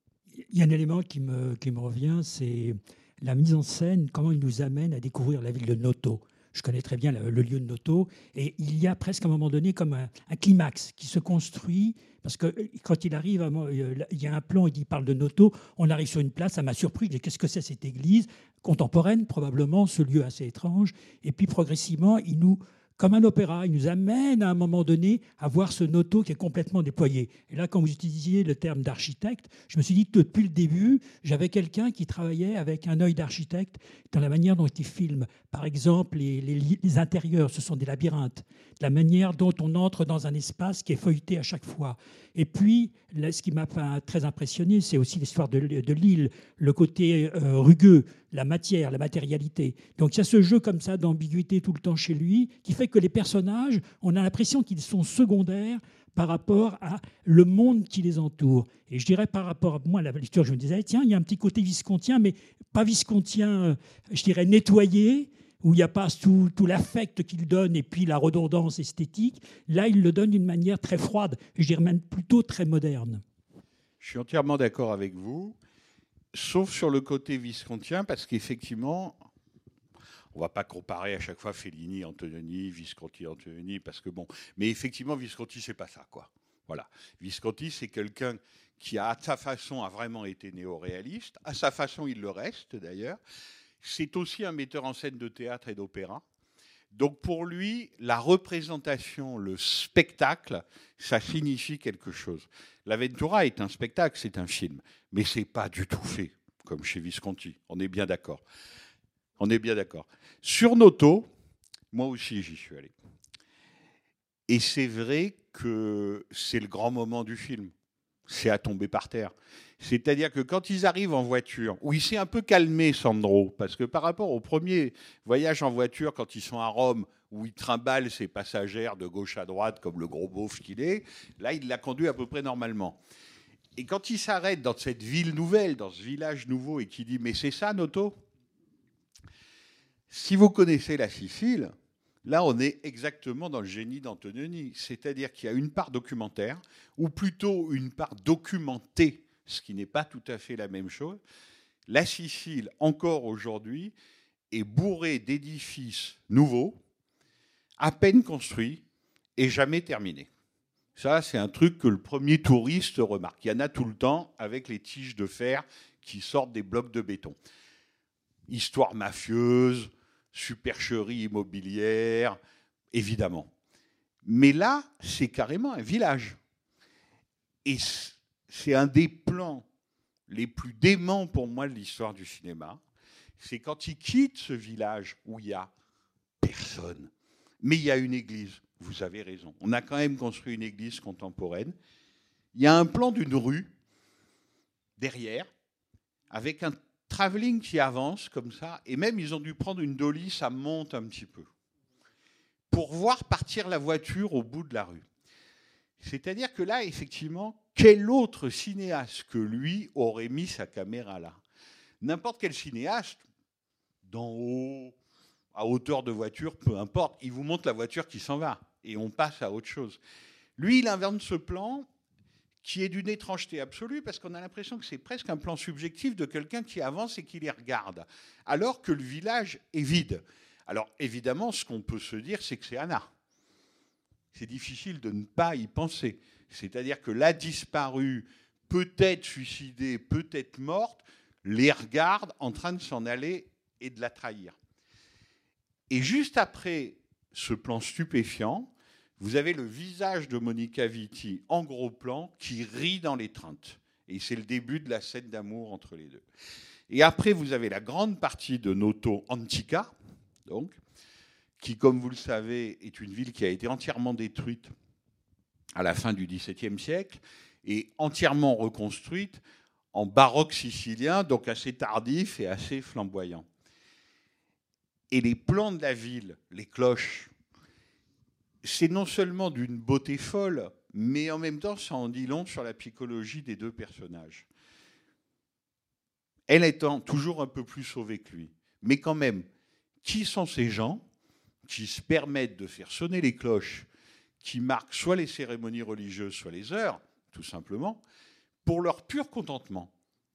Il y a un élément qui me, qui me revient, c'est la mise en scène, comment il nous amène à découvrir la ville de Noto. Je connais très bien le, lieu de Noto, et il y a presque à un moment donné comme un, climax qui se construit, parce que euh, quand il arrive, euh, il y a un plan, il parle de Noto, on arrive sur une place, ça m'a surpris, qu'est-ce que c'est cette église contemporaine, probablement, ce lieu assez étrange, et puis progressivement, il nous comme un opéra. Il nous amène à un moment donné à voir ce noto qui est complètement déployé. Et là, quand vous utilisiez le terme d'architecte, je me suis dit que depuis le début, j'avais quelqu'un qui travaillait avec un œil d'architecte dans la manière dont il filme. Par exemple, les, les- intérieurs, ce sont des labyrinthes. La manière dont on entre dans un espace qui est feuilleté à chaque fois. Et puis, ce qui m'a très impressionné, c'est aussi l'histoire de, de l'île, le côté euh, rugueux, la matière, la matérialité. Donc il y a ce jeu comme ça d'ambiguïté tout le temps chez lui, qui fait que les personnages, on a l'impression qu'ils sont secondaires par rapport à le monde qui les entoure. Et je dirais par rapport à moi, la lecture, je me disais, tiens, il y a un petit côté viscontien, mais pas viscontien, euh, je dirais nettoyé, où il n'y a pas tout, tout l'affect qu'il donne et puis la redondance esthétique. Là, il le donne d'une manière très froide, je dirais même plutôt très moderne. Je suis entièrement d'accord avec vous, sauf sur le côté viscontien, parce qu'effectivement, on va pas comparer à chaque fois Fellini, Antonioni, Visconti, Antonioni, parce que bon, mais effectivement, Visconti, c'est pas ça, quoi. Voilà. Visconti, c'est quelqu'un qui, à sa façon, a vraiment été néo-réaliste. À sa façon, il le reste, d'ailleurs. C'est aussi un metteur en scène de théâtre et d'opéra. Donc pour lui, la représentation, le spectacle, ça signifie quelque chose. L'Aventura est un spectacle, c'est un film, mais c'est pas du tout fait comme chez Visconti. On est bien d'accord. On est bien d'accord. Sur Noto, moi aussi j'y suis allé. Et c'est vrai que c'est le grand moment du film. C'est à tomber par terre. C'est-à-dire que quand ils arrivent en voiture, où il s'est un peu calmé, Sandro, parce que par rapport au premier voyage en voiture, quand ils sont à Rome, où il trimballe ses passagères de gauche à droite, comme le gros beauf qu'il est, là, il l'a conduit à peu près normalement. Et quand il s'arrête dans cette ville nouvelle, dans ce village nouveau, et qu'il dit Mais c'est ça, Noto? Si vous connaissez la Sicile, là, on est exactement dans le génie d'Antonioni. C'est-à-dire qu'il y a une part documentaire, ou plutôt une part documentée, ce qui n'est pas tout à fait la même chose. La Sicile, encore aujourd'hui, est bourrée d'édifices nouveaux, à peine construits et jamais terminés. Ça, c'est un truc que le premier touriste remarque. Il y en a tout le temps avec les tiges de fer qui sortent des blocs de béton. Histoire mafieuse, supercherie immobilière, évidemment. Mais là, c'est carrément un village. Et c'est un des plans les plus déments pour moi de l'histoire du cinéma. C'est quand il quitte ce village où il y a personne. Mais il y a une église. Vous avez raison. On a quand même construit une église contemporaine. Il y a un plan d'une rue derrière, avec un travelling qui avance comme ça, et même ils ont dû prendre une dolly, ça monte un petit peu, pour voir partir la voiture au bout de la rue. C'est-à-dire que là, effectivement, quel autre cinéaste que lui aurait mis sa caméra là? N'importe quel cinéaste, d'en haut, à hauteur de voiture, peu importe, il vous montre la voiture qui s'en va et on passe à autre chose. Lui, il invente ce plan qui est d'une étrangeté absolue parce qu'on a l'impression que c'est presque un plan subjectif de quelqu'un qui avance et qui les regarde, alors que le village est vide. Alors évidemment, ce qu'on peut se dire, c'est que c'est Anna. C'est difficile de ne pas y penser. C'est-à-dire que la disparue, peut-être suicidée, peut-être morte, les regarde en train de s'en aller et de la trahir. Et juste après ce plan stupéfiant, vous avez le visage de Monica Vitti en gros plan qui rit dans l'étreinte. Et c'est le début de la scène d'amour entre les deux. Et après, vous avez la grande partie de Noto Antica, donc, qui, comme vous le savez, est une ville qui a été entièrement détruite à la fin du XVIIe siècle et entièrement reconstruite en baroque sicilien, donc assez tardif et assez flamboyant. Et les plans de la ville, les cloches, c'est non seulement d'une beauté folle, mais en même temps, ça en dit long sur la psychologie des deux personnages. Elle étant toujours un peu plus sauvée que lui. Mais quand même, qui sont ces gens qui se permettent de faire sonner les cloches qui marquent soit les cérémonies religieuses, soit les heures, tout simplement, pour leur pur contentement,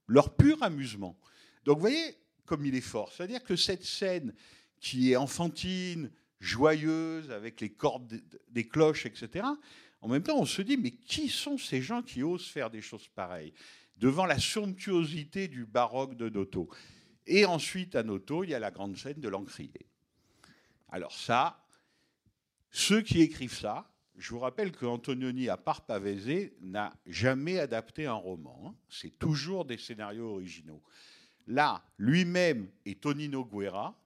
leur pur amusement? Donc vous voyez comme il est fort. C'est-à-dire que cette scène qui est enfantine, joyeuse, avec les cordes des cloches, etc., en même temps, on se dit, mais qui sont ces gens qui osent faire des choses pareilles devant la somptuosité du baroque de Noto? Et ensuite, à Noto, il y a la grande scène de l'encrier. Alors ça, ceux qui écrivent ça, je vous rappelle que Antonioni, à part Pavese, n'a jamais adapté un roman. Hein. C'est toujours des scénarios originaux. Là, lui-même et Tonino Guerra,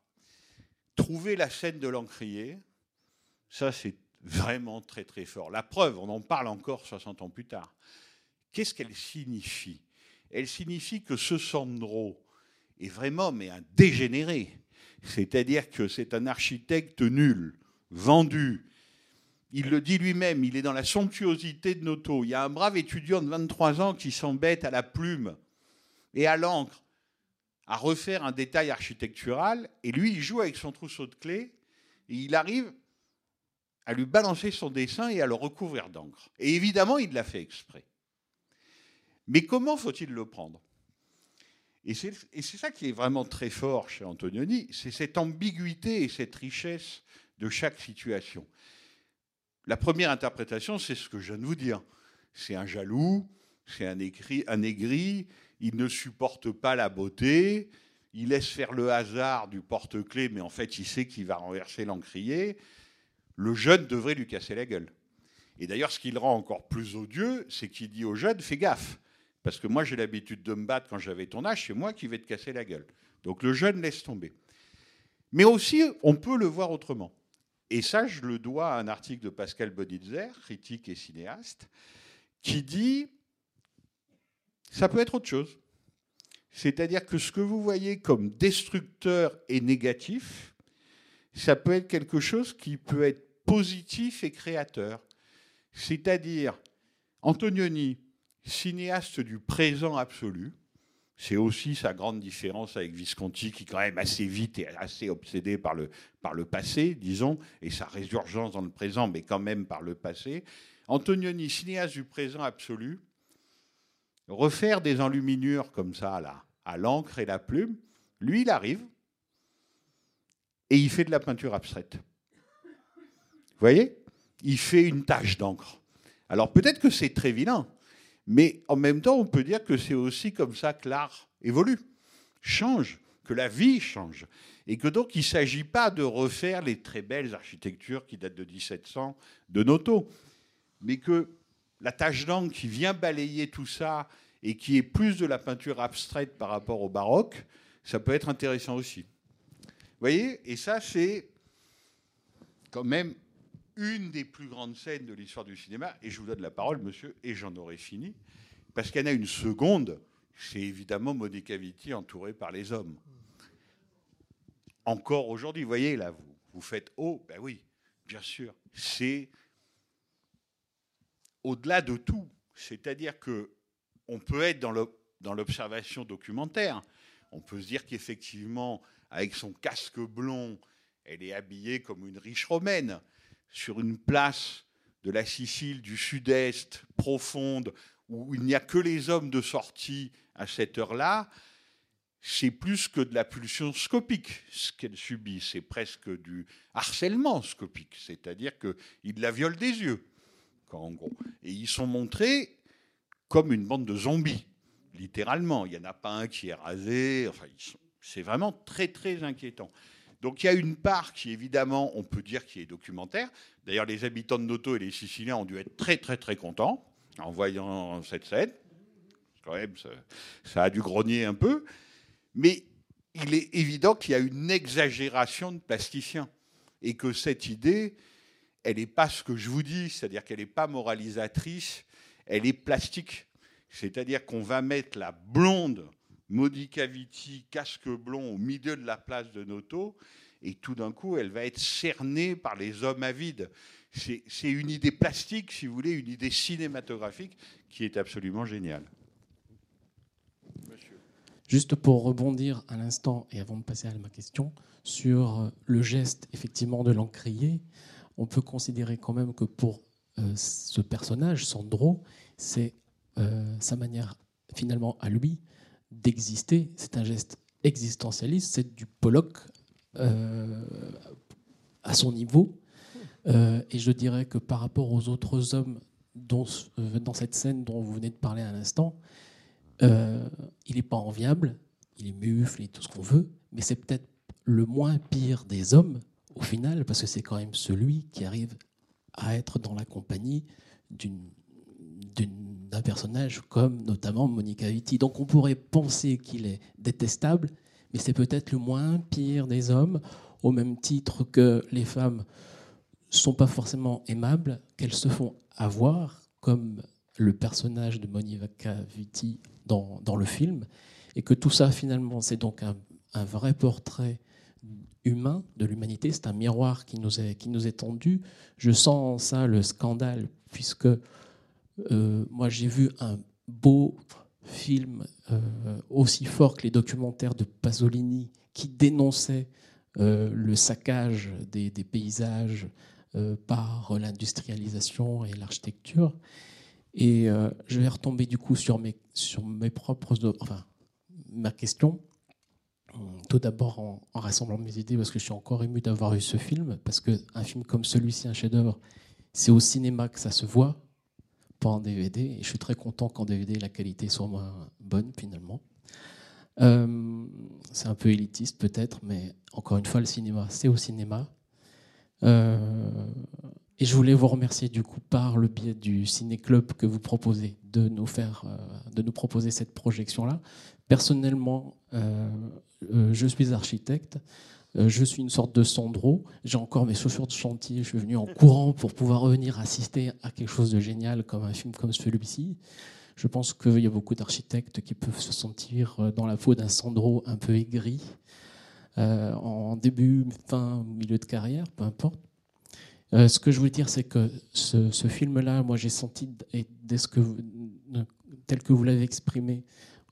trouver la scène de l'encrier, ça c'est vraiment très très fort. La preuve, on en parle encore 60 ans plus tard. Qu'est-ce qu'elle signifie? Elle signifie que ce Sandro est vraiment mais un dégénéré. C'est-à-dire que c'est un architecte nul, vendu. Il le dit lui-même, il est dans la somptuosité de Noto. Il y a un brave étudiant de 23 ans qui s'embête à la plume et à l'encre à refaire un détail architectural, et lui, il joue avec son trousseau de clés, et il arrive à lui balancer son dessin et à le recouvrir d'encre. Et évidemment, il l'a fait exprès. Mais comment faut-il le prendre? Et c'est ça qui est vraiment très fort chez Antonioni, c'est cette ambiguïté et cette richesse de chaque situation. La première interprétation, c'est ce que je viens de vous dire. C'est un jaloux, c'est un, un aigri, il ne supporte pas la beauté, il laisse faire le hasard du porte-clés, mais en fait, il sait qu'il va renverser l'encrier. Le jeune devrait lui casser la gueule. Et d'ailleurs, ce qui le rend encore plus odieux, c'est qu'il dit au jeune Fais gaffe, parce que moi, j'ai l'habitude de me battre quand j'avais ton âge, c'est moi qui vais te casser la gueule. Donc le jeune laisse tomber. Mais aussi, on peut le voir autrement. Et ça, je le dois à un article de Pascal Bonitzer, critique et cinéaste, qui dit ça peut être autre chose. C'est-à-dire que ce que vous voyez comme destructeur et négatif, ça peut être quelque chose qui peut être positif et créateur. C'est-à-dire, Antonioni, cinéaste du présent absolu, c'est aussi sa grande différence avec Visconti, qui quand même assez vite est assez obsédé par le, par le passé, disons, et sa résurgence dans le présent, mais quand même par le passé. Antonioni, cinéaste du présent absolu, refaire des enluminures comme ça, à l'encre et la plume, lui, il arrive et il fait de la peinture abstraite. Vous voyez? Il fait une tache d'encre. Alors peut-être que c'est très vilain, mais en même temps, on peut dire que c'est aussi comme ça que l'art évolue, change, que la vie change. Et que donc il ne s'agit pas de refaire les très belles architectures qui datent de 1700 de Noto, mais que la tache d'encre qui vient balayer tout ça et qui est plus de la peinture abstraite par rapport au baroque, ça peut être intéressant aussi. Vous voyez Et ça, c'est quand même une des plus grandes scènes de l'histoire du cinéma. Et je vous donne la parole, monsieur, et j'en aurai fini. Parce qu'il y en a une seconde, c'est évidemment Monica Vitti entourée par les hommes. Encore aujourd'hui, vous voyez, là, vous, vous faites oh, ben oui, bien sûr, c'est au-delà de tout. C'est-à-dire que on peut être dans l'observation documentaire. On peut se dire qu'effectivement, avec son casque blond, elle est habillée comme une riche romaine sur une place de la Sicile du sud-est profonde où il n'y a que les hommes de sortie à cette heure-là. C'est plus que de la pulsion scopique, ce qu'elle subit. C'est presque du harcèlement scopique, c'est-à-dire qu'il la viole des yeux. En gros. Et ils sont montrés comme une bande de zombies, littéralement. Il n'y en a pas un qui est rasé. Enfin, c'est vraiment très, très inquiétant. Donc il y a une part qui, évidemment, on peut dire qui est documentaire. D'ailleurs, les habitants de Noto et les Siciliens ont dû être très, très, très contents en voyant cette scène. Quand même, ça, ça a dû grogner un peu. Mais il est évident qu'il y a une exagération de plasticiens et que cette idée elle n'est pas ce que je vous dis, c'est-à-dire qu'elle n'est pas moralisatrice, elle est plastique. C'est-à-dire qu'on va mettre la blonde Modica Vitti, casque blond, au milieu de la place de Noto, et tout d'un coup, elle va être cernée par les hommes avides. C'est c'est une idée plastique, si vous voulez, une idée cinématographique qui est absolument géniale. Juste pour rebondir à l'instant et avant de passer à ma question, sur le geste effectivement de l'encrier, on peut considérer quand même que pour euh, ce personnage, Sandro, c'est euh, sa manière finalement à lui d'exister. C'est un geste existentialiste, c'est du Pollock euh, à son niveau. Et je dirais que par rapport aux autres hommes dont, dans cette scène dont vous venez de parler à l'instant, il n'est pas enviable, il est mufle et tout ce qu'on veut, mais c'est peut-être le moins pire des hommes final, parce que c'est quand même celui qui arrive à être dans la compagnie d'un personnage comme notamment Monica Vitti. Donc on pourrait penser qu'il est détestable, mais c'est peut-être le moins pire des hommes, au même titre que les femmes sont pas forcément aimables, qu'elles se font avoir, comme le personnage de Monica Vitti dans, dans le film, et que tout ça finalement c'est donc un vrai portrait humain de l'humanité, c'est un miroir qui nous est, qui nous est tendu. Je sens en ça le scandale, puisque euh, moi j'ai vu un beau film euh, aussi fort que les documentaires de Pasolini qui dénonçait euh, le saccage des, des paysages par l'industrialisation et l'architecture. Et je vais retomber du coup sur mes, sur mes propres, enfin ma question. Tout d'abord en, rassemblant mes idées parce que je suis encore ému d'avoir vu ce film parce qu'un film comme celui-ci, un chef-d'œuvre, c'est au cinéma que ça se voit, pas en DVD. Et je suis très content qu'en DVD la qualité soit moins bonne finalement. Euh, c'est un peu élitiste peut-être, mais encore une fois, le cinéma, c'est au cinéma. Euh, et je voulais vous remercier du coup par le biais du ciné-club que vous proposez de nous faire, euh, de nous proposer cette projection-là. Personnellement, euh, euh, je suis architecte. Je suis une sorte de Sandro. J'ai encore mes chaussures de chantier. Je suis venu en courant pour pouvoir revenir assister à quelque chose de génial comme un film comme celui-ci. Je pense qu'il y a beaucoup d'architectes qui peuvent se sentir dans la peau d'un Sandro un peu aigri, en début, fin, milieu de carrière, peu importe. Euh, ce que je voulais dire, c'est que ce, film-là, moi j'ai senti, et dès ce que vous- tel que vous l'avez exprimé,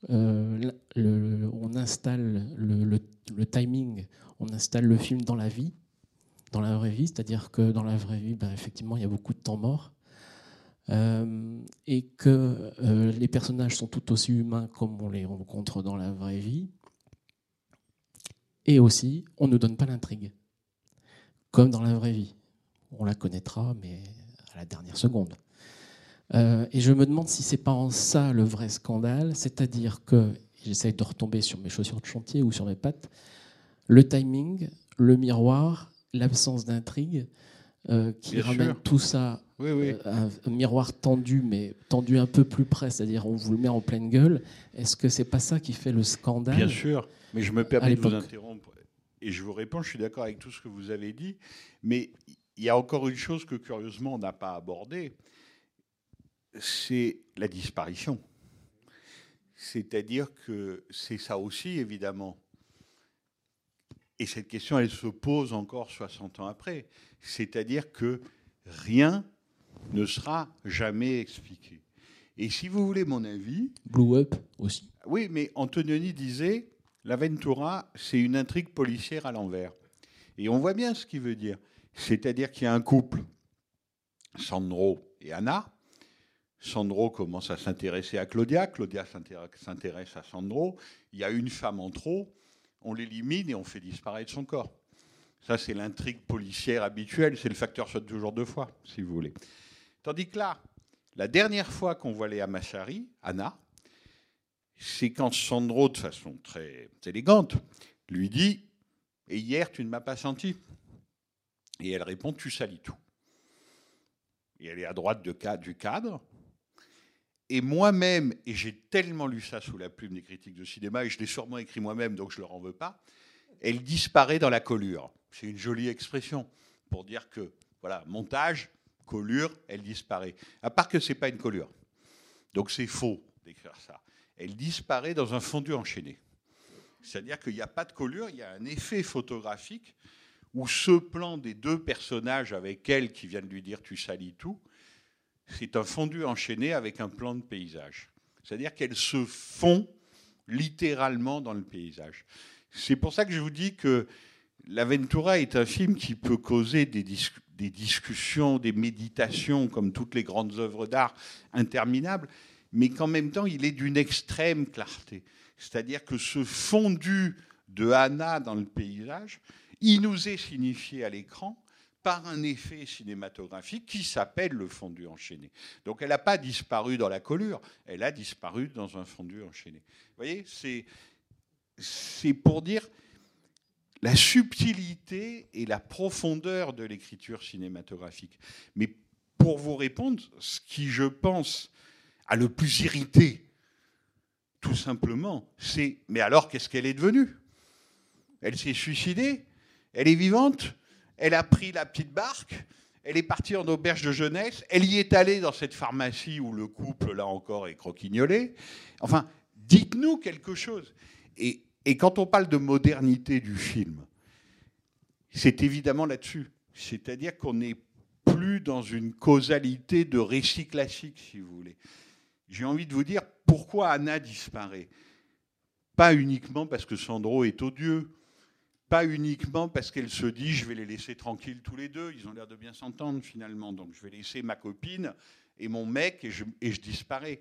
euh, on installe le, timing, on installe le film dans la vie, dans la vraie vie, c'est-à-dire que dans la vraie vie, ben, effectivement, il y a beaucoup de temps mort. Euh, et que les personnages sont tout aussi humains comme on les rencontre dans la vraie vie. Et aussi, on ne donne pas l'intrigue, comme dans la vraie vie. On la connaîtra, mais à la dernière seconde. Euh, et je me demande si c'est pas en ça le vrai scandale, c'est-à-dire que j'essaye de retomber sur mes chaussures de chantier ou sur mes pattes, le timing, le miroir, l'absence d'intrigue, euh, qui Bien ramène sûr. tout ça Oui, oui. euh, un, miroir tendu, mais tendu un peu plus près, c'est-à-dire on vous le met en pleine gueule. Est-ce que c'est pas ça qui fait le scandale Bien sûr, mais je me permets de vous interrompre et je vous réponds, je suis d'accord avec tout ce que vous avez dit, mais il y a encore une chose que curieusement on n'a pas abordée, c'est la disparition. C'est-à-dire que c'est ça aussi, évidemment. Et cette question, elle se pose encore 60 ans après. C'est-à-dire que rien ne sera jamais expliqué. Et si vous voulez mon avis, Blue Up aussi. oui, mais Antonioni disait l'Aventura, c'est une intrigue policière à l'envers. Et on voit bien ce qu'il veut dire. C'est-à-dire qu'il y a un couple, Sandro et Anna. Sandro commence à s'intéresser à Claudia, Claudia s'intér- s'intéresse à Sandro. Il y a une femme en trop, on l'élimine et on fait disparaître son corps. Ça, c'est l'intrigue policière habituelle, c'est le facteur saute toujours deux fois, si vous voulez. Tandis que là, la dernière fois qu'on voit Léa Machari, Anna, c'est quand Sandro, de façon très élégante, lui dit Et hier, tu ne m'as pas senti Et elle répond Tu salis tout. Et elle est à droite du cadre. Et moi-même, et j'ai tellement lu ça sous la plume des critiques de cinéma, et je l'ai sûrement écrit moi-même, donc je ne leur en veux pas, elle disparaît dans la collure. C'est une jolie expression pour dire que Voilà, montage, colure, elle disparaît. À part que c'est pas une colure. Donc c'est faux d'écrire ça. Elle disparaît dans un fondu enchaîné. C'est-à-dire qu'il n'y a pas de colure, il y a un effet photographique où ce plan des deux personnages avec elle qui viennent lui dire tu salis tout, c'est un fondu enchaîné avec un plan de paysage. C'est-à-dire qu'elles se font littéralement dans le paysage. C'est pour ça que je vous dis que L'Aventura est un film qui peut causer des, des, discussions, des méditations, comme toutes les grandes œuvres d'art interminables, mais qu'en même temps, il est d'une extrême clarté. C'est-à-dire que ce fondu de Anna dans le paysage, il nous est signifié à l'écran par un effet cinématographique qui s'appelle le fondu enchaîné. Donc elle n'a pas disparu dans la colure, elle a disparu dans un fondu enchaîné. Vous voyez, c'est pour dire la subtilité et la profondeur de l'écriture cinématographique. Mais pour vous répondre, ce qui, je pense, a le plus irrité, tout simplement, c'est mais alors qu'est-ce qu'elle est devenue? Elle s'est suicidée? Elle est vivante Elle a pris la petite barque elle est partie en auberge de jeunesse, elle y est allée dans cette pharmacie où le couple, là encore, est croquignolé. Enfin, dites-nous quelque chose. Et quand on parle de modernité du film, c'est évidemment là-dessus. C'est-à-dire qu'on n'est plus dans une causalité de récit classique, si vous voulez. J'ai envie de vous dire pourquoi Anna disparaît? Pas uniquement parce que Sandro est odieux, pas uniquement parce qu'elle se dit je vais les laisser tranquilles tous les deux, ils ont l'air de bien s'entendre finalement, donc je vais laisser ma copine et mon mec et je, et disparais.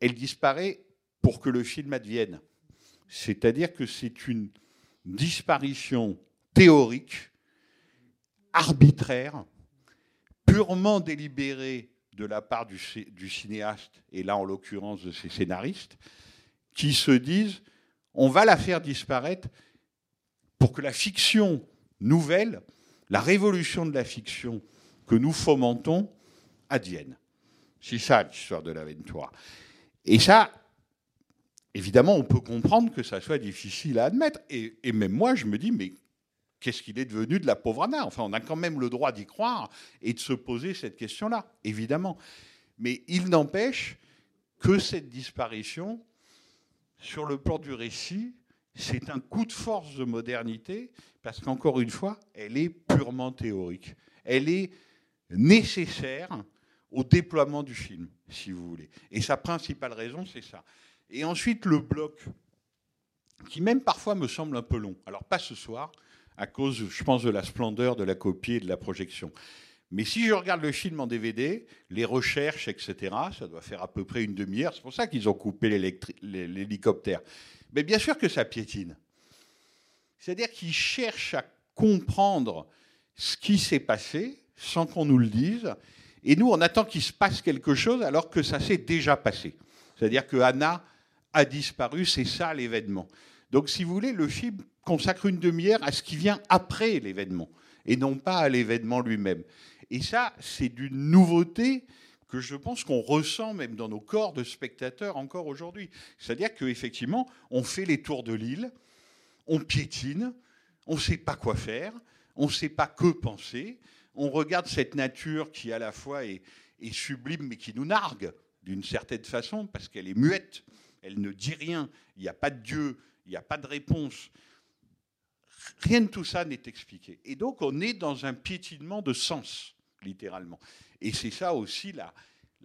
Elle disparaît pour que le film advienne. C'est-à-dire que c'est une disparition théorique, arbitraire, purement délibérée de la part du, cinéaste, et là en l'occurrence de ses scénaristes, qui se disent on va la faire disparaître pour que la fiction nouvelle, la révolution de la fiction que nous fomentons, advienne. C'est ça l'histoire de l'Aventura. Et ça, évidemment, on peut comprendre que ça soit difficile à admettre. Et, même moi, je me dis, mais qu'est-ce qu'il est devenu de la pauvre Anna? Enfin, on a quand même le droit d'y croire et de se poser cette question-là, évidemment. Mais il n'empêche que cette disparition, sur le plan du récit, c'est un coup de force de modernité, parce qu'encore une fois, elle est purement théorique. Elle est nécessaire au déploiement du film, si vous voulez. Et sa principale raison, c'est ça. Et ensuite, le bloc, qui même parfois me semble un peu long. Alors, pas ce soir, à cause, je pense, de la splendeur de la copie et de la projection. Mais si je regarde le film en DVD, les recherches, etc., ça doit faire à peu près une demi-heure. C'est pour ça qu'ils ont coupé l'hélicoptère. Mais bien sûr que ça piétine. C'est-à-dire qu'ils cherchent à comprendre ce qui s'est passé sans qu'on nous le dise. Et nous, on attend qu'il se passe quelque chose alors que ça s'est déjà passé. C'est-à-dire que Anna a disparu, c'est ça l'événement. Donc, si vous voulez, le film consacre une demi-heure à ce qui vient après l'événement, et non pas à l'événement lui-même. Et ça, c'est d'une nouveauté que je pense qu'on ressent même dans nos corps de spectateurs encore aujourd'hui. C'est-à-dire qu'effectivement, on fait les tours de l'île, on piétine, on ne sait pas quoi faire, on ne sait pas que penser, on regarde cette nature qui à la fois est, est sublime mais qui nous nargue d'une certaine façon parce qu'elle est muette elle ne dit rien, il n'y a pas de Dieu, il n'y a pas de réponse. Rien de tout ça n'est expliqué. Et donc on est dans un piétinement de sens, littéralement. Et c'est ça aussi la,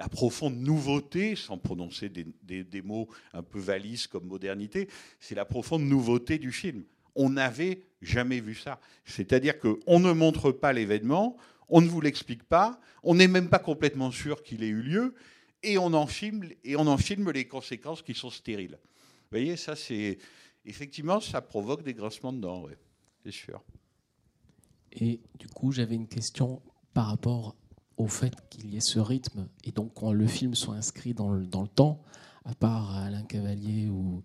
profonde nouveauté, sans prononcer des, des, mots un peu valises comme modernité, c'est la profonde nouveauté du film. On n'avait jamais vu ça. C'est-à-dire qu'on ne montre pas l'événement, on ne vous l'explique pas, on n'est même pas complètement sûr qu'il ait eu lieu, et on en filme et on en filme les conséquences qui sont stériles. Vous voyez, ça c'est effectivement ça provoque des grincements de dents, ouais, c'est sûr. Et du coup, j'avais une question par rapport au fait qu'il y ait ce rythme. Et donc quand le film soit inscrit dans le, dans le temps, à part Alain Cavalier ou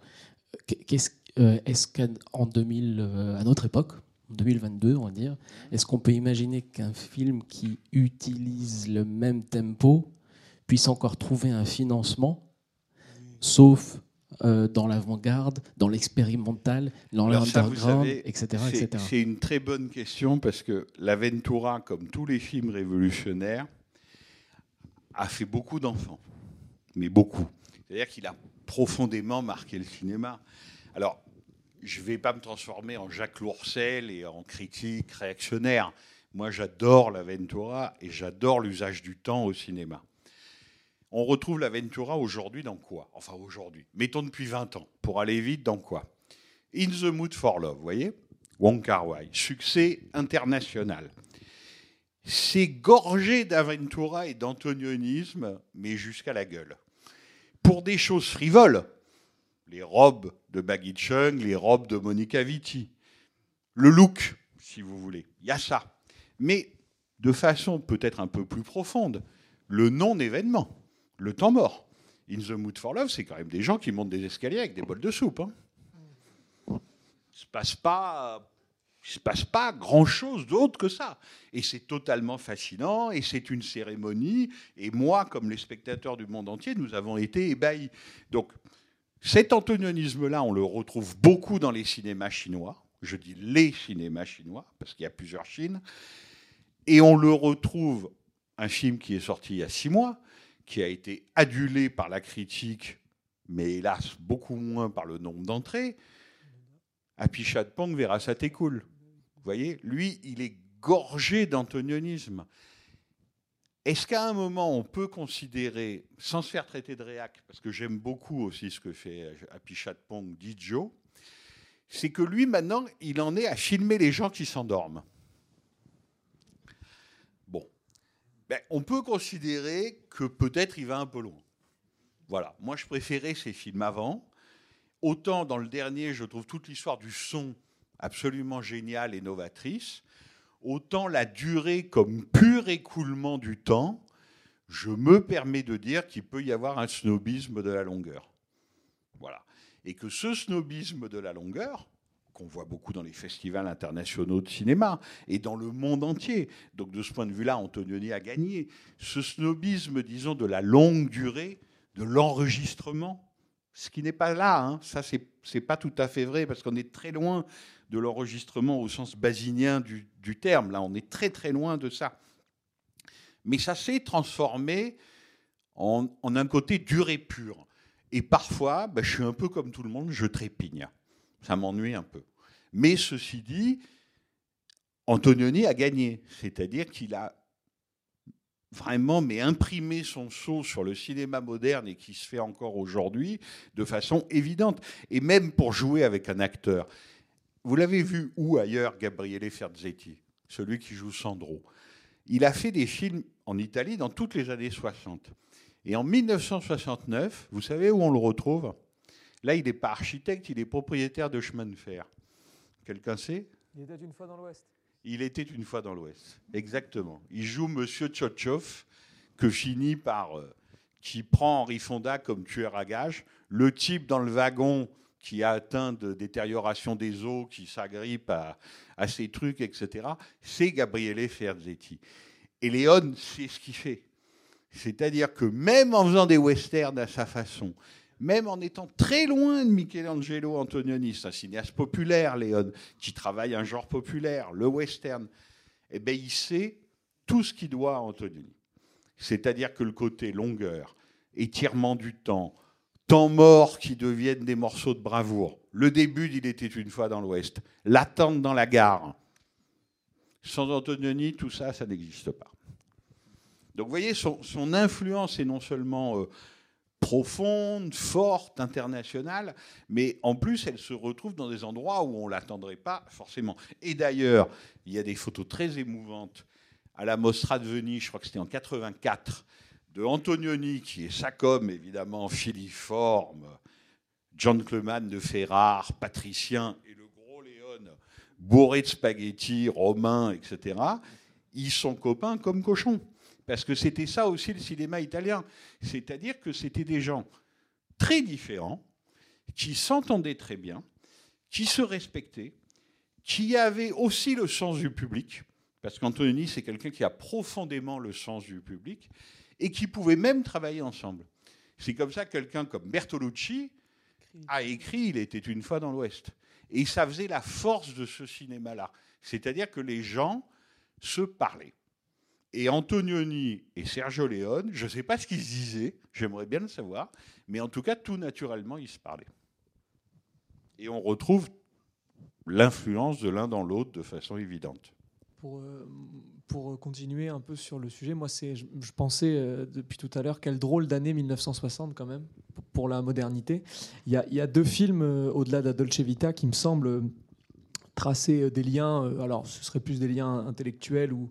qu'est-ce euh, est-ce qu'en 2000 euh, à notre époque, en 2022, on va dire, est-ce qu'on peut imaginer qu'un film qui utilise le même tempo puisse encore trouver un financement, sauf euh, dans l'avant-garde, dans l'expérimental, dans l'underground, etc., c'est- une très bonne question parce que l'Aventura, comme tous les films révolutionnaires, a fait beaucoup d'enfants. Mais beaucoup. C'est-à-dire qu'il a profondément marqué le cinéma. Alors, je ne vais pas me transformer en Jacques Lourcel et en critique réactionnaire. Moi, j'adore l'Aventura et j'adore l'usage du temps au cinéma. On retrouve l'Aventura aujourd'hui dans quoi? Enfin, aujourd'hui. Mettons depuis 20 ans. Pour aller vite, dans quoi? In the Mood for Love, vous voyez? Wong Kar-wai, succès international. C'est gorgé d'aventura et d'antonionisme, mais jusqu'à la gueule. Pour des choses frivoles, les robes de Maggie Chung, les robes de Monica Vitti, le look, si vous voulez, il y a ça. Mais de façon peut-être un peu plus profonde, le non-événement, le temps mort. In the Mood for Love, c'est quand même des gens qui montent des escaliers avec des bols de soupe. Hein se passe pas, il se passe pas grand-chose d'autre que ça. Et c'est totalement fascinant, et c'est une cérémonie. Et moi, comme les spectateurs du monde entier, nous avons été ébahis. Donc, cet antonionisme-là, on le retrouve beaucoup dans les cinémas chinois. Je dis les cinémas chinois, parce qu'il y a plusieurs Chines. Et on le retrouve, un film qui est sorti il y a six mois, qui a été adulé par la critique, mais hélas beaucoup moins par le nombre d'entrées. Happy Chatpong verra ça t'est cool. Vous voyez, lui, il est gorgé d'antonionisme. Est-ce qu'à un moment, on peut considérer, sans se faire traiter de réac, parce que j'aime beaucoup aussi ce que fait Happy Chatpong, dit Joe, c'est que lui, maintenant, il en est à filmer les gens qui s'endorment. Bon. Ben, on peut considérer que peut-être il va un peu loin. Voilà. Moi, je préférais ces films avant. Autant dans le dernier, je trouve toute l'histoire du son absolument géniale et novatrice. Autant la durée comme pur écoulement du temps, je me permets de dire qu'il peut y avoir un snobisme de la longueur. Voilà. Et que ce snobisme de la longueur, qu'on voit beaucoup dans les festivals internationaux de cinéma et dans le monde entier, donc de ce point de vue-là, Antonioni a gagné, ce snobisme, disons, de la longue durée, de l'enregistrement, ce qui n'est pas là, hein. ça c'est c'est pas tout à fait vrai parce qu'on est très loin de l'enregistrement au sens basinien du, terme. Là, on est très très loin de ça. Mais ça s'est transformé en, en un côté dur et pur. Et parfois, ben, je suis un peu comme tout le monde, je trépigne. Ça m'ennuie un peu. Mais ceci dit, Antonioni a gagné, c'est-à-dire qu'il a vraiment mais imprimé son sceau sur le cinéma moderne et qui se fait encore aujourd'hui de façon évidente. Et même pour jouer avec un acteur. Vous l'avez vu où ailleurs, Gabriele Ferzetti, celui qui joue Sandro? Il a fait des films en Italie dans toutes les années 60. Et en 1969, vous savez où on le retrouve? Là, il n'est pas architecte, il est propriétaire de chemin de fer. Quelqu'un sait? Il était une fois dans l'Ouest. il était une fois dans l'Ouest. Exactement. Il joue Monsieur Tchotchov, que finit par. euh, qui prend Henri Fonda comme tueur à gages. Le type dans le wagon qui a atteint de détérioration des os, qui s'agrippe à, à ces trucs, etc., c'est Gabriele Ferzetti. Et Léon, c'est ce qu'il fait. C'est-à-dire que même en faisant des westerns à sa façon, même en étant très loin de Michelangelo Antonioni, c'est un cinéaste populaire, Léon, qui travaille un genre populaire, le western, eh ben, il sait tout ce qu'il doit à Antonioni. C'est-à-dire que le côté longueur, étirement du temps, temps mort qui deviennent des morceaux de bravoure, le début d'Il était une fois dans l'Ouest, l'attente dans la gare, sans Antonioni, tout ça, ça n'existe pas. Donc vous voyez, son, son influence est non seulement euh, profonde, forte, internationale, mais en plus, elle se retrouve dans des endroits où on ne l'attendrait pas forcément. Et d'ailleurs, il y a des photos très émouvantes à la Mostra de Venise, je crois que c'était en 84, de Antonioni, qui est Sacom, évidemment, filiforme, gentleman de Ferrare, patricien, et le gros Léon, bourré de spaghettis, romain, etc. Ils sont copains comme cochons. Parce que c'était ça aussi le cinéma italien. C'est-à-dire que c'était des gens très différents, qui s'entendaient très bien, qui se respectaient, qui avaient aussi le sens du public, parce qu'Antonioni, c'est quelqu'un qui a profondément le sens du public, et qui pouvaient même travailler ensemble. C'est comme ça que quelqu'un comme Bertolucci a écrit Il était une fois dans l'Ouest. Et ça faisait la force de ce cinéma-là. C'est-à-dire que les gens se parlaient. Et Antonioni et Sergio Leone, je ne sais pas ce qu'ils disaient, j'aimerais bien le savoir, mais en tout cas, tout naturellement, ils se parlaient. Et on retrouve l'influence de l'un dans l'autre de façon évidente. Pour, euh, pour continuer un peu sur le sujet, moi, je, pensais euh, depuis tout à l'heure, quelle drôle d'année 1960 quand même, pour la modernité. Il y a, il y a deux films, euh, au-delà de Dolce Vita, qui me semblent tracer des liens, alors ce serait plus des liens intellectuels ou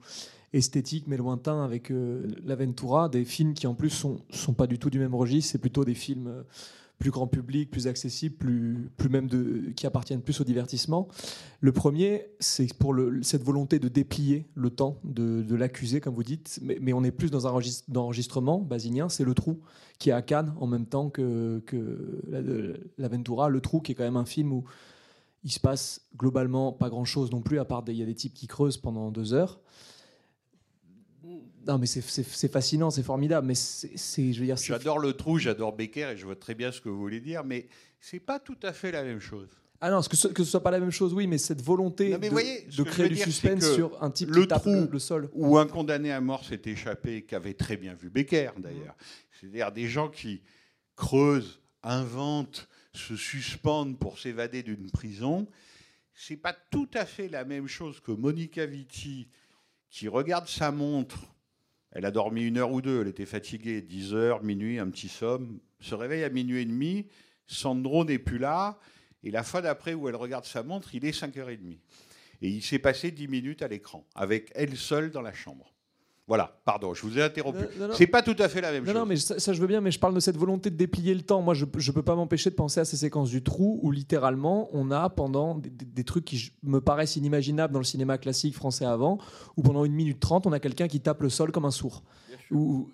esthétiques, mais lointains avec euh, l'Aventura, des films qui en plus sont, sont pas du tout du même registre, c'est plutôt des films euh, plus grand public, plus accessibles, plus, plus même de, qui appartiennent plus au divertissement. Le premier, c'est pour cette volonté de déplier le temps de, l'accusé, comme vous dites, mais, mais on est plus dans un registre d'enregistrement basilien, c'est Le Trou, qui est à Cannes en même temps que, que de- l'Aventura. Le Trou, qui est quand même un film où il se passe globalement pas grand-chose non plus, à part il y a des types qui creusent pendant deux heures. Non, mais c'est- fascinant, c'est formidable, mais c'est, je veux dire, J'adore le trou, j'adore Becker et je vois très bien ce que vous voulez dire, mais c'est pas tout à fait la même chose. Ah non, que ce, que ce soit pas la même chose, oui, mais cette volonté Non, mais de, voyez, ce de que je créer du dire, suspense sur un type le qui tape trou le, le sol. où un condamné à mort s'est échappé, qu'avait très bien vu Becker d'ailleurs. C'est-à-dire des gens qui creusent, inventent, se suspendent pour s'évader d'une prison. C'est pas tout à fait la même chose que Monica Vitti qui regarde sa montre. Elle a dormi une heure ou deux, elle était fatiguée, 10 heures, minuit, un petit somme, se réveille à minuit et demi, Sandro n'est plus là, et la fois d'après où elle regarde sa montre, il est 5h30. Et il s'est passé 10 minutes à l'écran, avec elle seule dans la chambre. Voilà, pardon, je vous ai interrompu. C'est pas tout à fait la même Non, chose. non, mais ça, ça, je veux bien, mais je parle de cette volonté de déplier le temps. Moi, je ne peux pas m'empêcher de penser à ces séquences du trou où littéralement on a pendant des, des- des trucs qui me paraissent inimaginables dans le cinéma classique français avant, où pendant une minute trente, on a quelqu'un qui tape le sol comme un sourd. Où-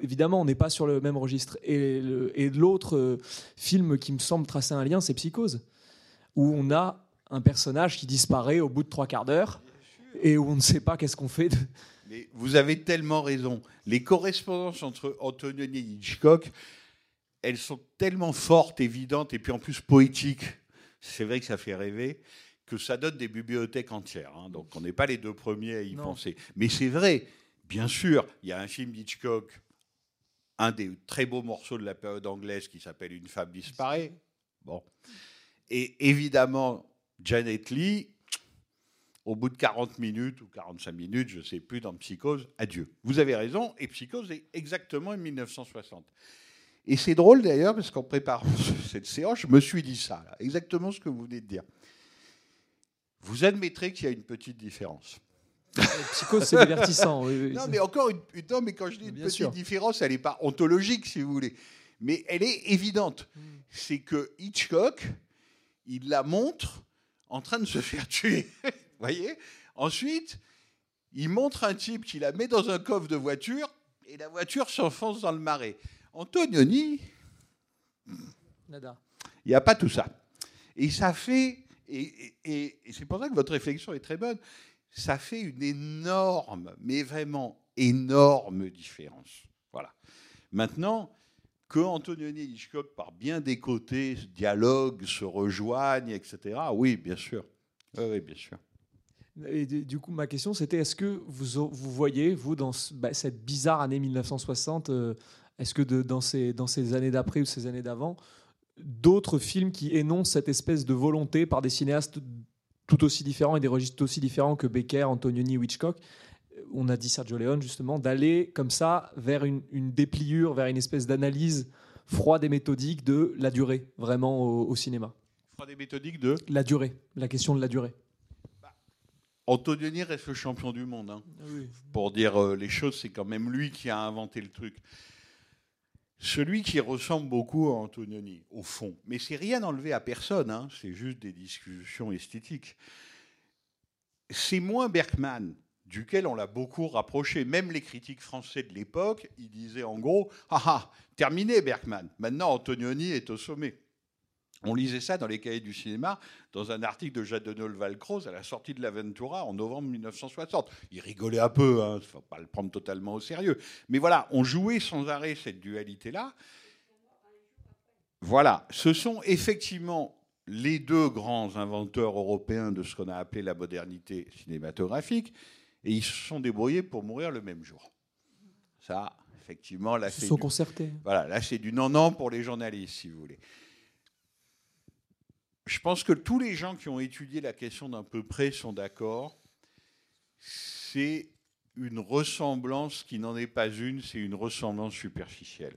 évidemment, on n'est pas sur le même registre. Et, le- et l'autre euh, film qui me semble tracer un lien, c'est Psychose, où on a un personnage qui disparaît au bout de trois quarts d'heure et où on ne sait pas qu'est-ce qu'on fait. de- Mais vous avez tellement raison. Les correspondances entre Antonioni et Hitchcock, elles sont tellement fortes, évidentes et puis en plus poétiques. C'est vrai que ça fait rêver que ça donne des bibliothèques entières. hein. Donc on n'est pas les deux premiers à y Non. penser. Mais c'est vrai, bien sûr, il y a un film d'Hitchcock, un des très beaux morceaux de la période anglaise qui s'appelle Une femme disparaît. Bon. Et évidemment, Janet Lee, au bout de 40 minutes ou 45 minutes, je ne sais plus, dans Psychose, adieu. Vous avez raison, et Psychose est exactement en 1960. Et c'est drôle d'ailleurs, parce qu'en préparant cette séance, je me suis dit ça, là, exactement ce que vous venez de dire. Vous admettrez qu'il y a une petite différence. Psychose, c'est divertissant. oui, oui. Non, mais encore une, non, mais quand je dis une Bien petite sûr. différence, elle n'est pas ontologique, si vous voulez. Mais elle est évidente. Hmm. C'est que Hitchcock, il la montre en train de se faire tuer. Voyez Ensuite, il montre un type qui la met dans un coffre de voiture et la voiture s'enfonce dans le marais. Antonioni, Nada. il n'y a pas tout ça. Et ça fait, et, et- et- et c'est pour ça que votre réflexion est très bonne, ça fait une énorme, mais vraiment énorme différence. Voilà. Maintenant, que Antonioni et Hitchcock, par bien des côtés, dialoguent, se rejoignent, etc., oui, bien sûr. Oui, bien sûr. Et du coup, ma question, c'était est-ce que vous, vous voyez, vous, dans ce- bah, cette bizarre année 1960, euh, est-ce que de- dans, ces, dans ces années d'après ou ces années d'avant, d'autres films qui énoncent cette espèce de volonté par des cinéastes tout aussi différents et des registres aussi différents que Becker, Antonioni Hitchcock euh, on a dit Sergio Leone justement, d'aller comme ça vers une, une dépliure, vers une espèce d'analyse froide et méthodique de la durée, vraiment au, au cinéma? Froid des méthodiques de? La durée, la question de la durée. Antonioni reste le champion du monde. hein. Oui. Pour dire euh, les choses, c'est quand même lui qui a inventé le truc. Celui qui ressemble beaucoup à Antonioni, au fond. Mais c'est rien enlevé à personne, hein, c'est juste des discussions esthétiques. C'est moins Bergman, duquel on l'a beaucoup rapproché. Même les critiques français de l'époque, ils disaient en gros Ah ah, terminé Bergman, maintenant Antonioni est au sommet. On lisait ça dans les cahiers du cinéma, dans un article de Jadonol Valcroze à la sortie de l'Aventura en novembre 1960. Il rigolait un peu, il ne faut pas le prendre totalement au sérieux. Mais voilà, on jouait sans arrêt cette dualité-là. Voilà, ce sont effectivement les deux grands inventeurs européens de ce qu'on a appelé la modernité cinématographique, et ils se sont débrouillés pour mourir le même jour. Ça, effectivement, là, Ils se c'est sont du- concertés. Voilà, là, c'est du non-non pour les journalistes, si vous voulez. Je pense que tous les gens qui ont étudié la question d'un peu près sont d'accord. C'est une ressemblance qui n'en est pas une, c'est une ressemblance superficielle.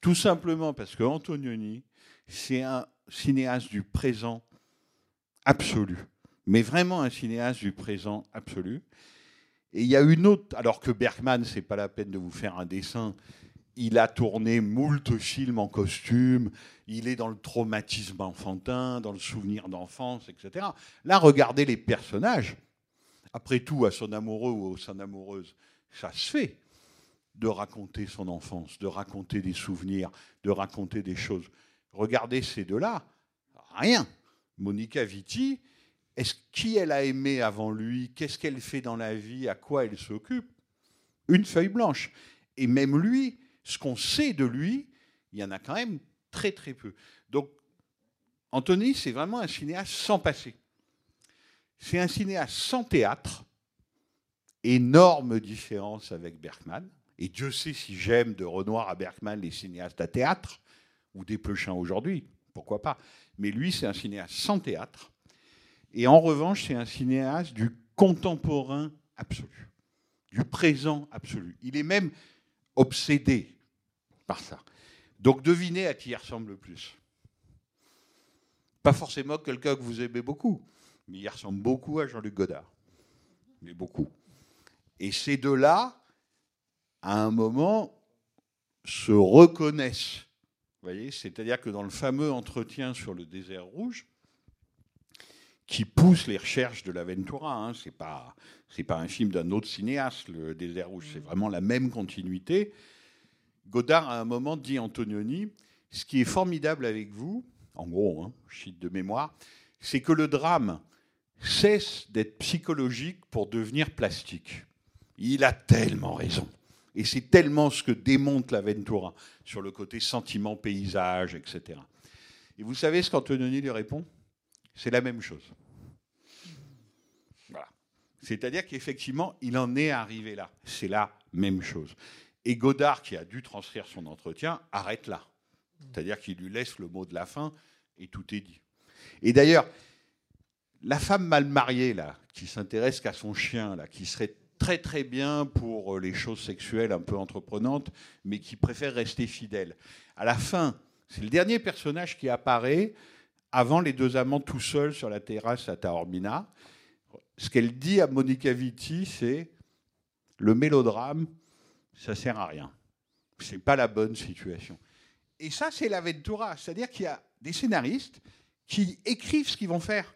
Tout simplement parce que Antonioni, c'est un cinéaste du présent absolu, mais vraiment un cinéaste du présent absolu. Et il y a une autre, alors que Bergman, c'est pas la peine de vous faire un dessin, il a tourné moult films en costume, il est dans le traumatisme enfantin, dans le souvenir d'enfance, etc. Là, regardez les personnages. Après tout, à son amoureux ou à son amoureuse, ça se fait de raconter son enfance, de raconter des souvenirs, de raconter des choses. Regardez ces deux-là, rien. Monica Vitti, est-ce qui elle a aimé avant lui? Qu'est-ce qu'elle fait dans la vie? À quoi elle s'occupe? Une feuille blanche. Et même lui, ce qu'on sait de lui, il y en a quand même très très peu. Donc, Anthony, c'est vraiment un cinéaste sans passé. C'est un cinéaste sans théâtre. Énorme différence avec Bergman. Et Dieu sait si j'aime de Renoir à Bergman les cinéastes à théâtre, ou des Peuchins aujourd'hui, pourquoi pas. Mais lui, c'est un cinéaste sans théâtre. Et en revanche, c'est un cinéaste du contemporain absolu, du présent absolu. Il est même obsédé par ça. Donc devinez à qui il ressemble le plus. Pas forcément quelqu'un que vous aimez beaucoup, mais il ressemble beaucoup à Jean-Luc Godard. Mais beaucoup. Et ces deux-là, à un moment, se reconnaissent. Vous voyez C'est-à-dire que dans le fameux entretien sur le désert rouge, qui pousse les recherches de l'Aventura. Hein. Ce n'est pas, c'est pas un film d'un autre cinéaste, Le Désert Rouge, c'est vraiment la même continuité. Godard, à un moment, dit Antonioni Ce qui est formidable avec vous, en gros, hein, cite de mémoire, c'est que le drame cesse d'être psychologique pour devenir plastique. Il a tellement raison. Et c'est tellement ce que démontre l'Aventura sur le côté sentiment, paysage, etc. Et vous savez ce qu'Antonioni lui répond? C'est la même chose. C'est-à-dire qu'effectivement, il en est arrivé là. C'est la même chose. Et Godard, qui a dû transcrire son entretien, arrête là. C'est-à-dire qu'il lui laisse le mot de la fin et tout est dit. Et d'ailleurs, la femme mal mariée, là, qui s'intéresse qu'à son chien, là, qui serait très très bien pour les choses sexuelles un peu entreprenantes, mais qui préfère rester fidèle. À la fin, c'est le dernier personnage qui apparaît avant les deux amants tout seuls sur la terrasse à Taormina. Ce qu'elle dit à Monica Vitti, c'est le mélodrame, ça sert à rien. C'est pas la bonne situation. Et ça, c'est l'Aventura. C'est-à-dire qu'il y a des scénaristes qui écrivent ce qu'ils vont faire.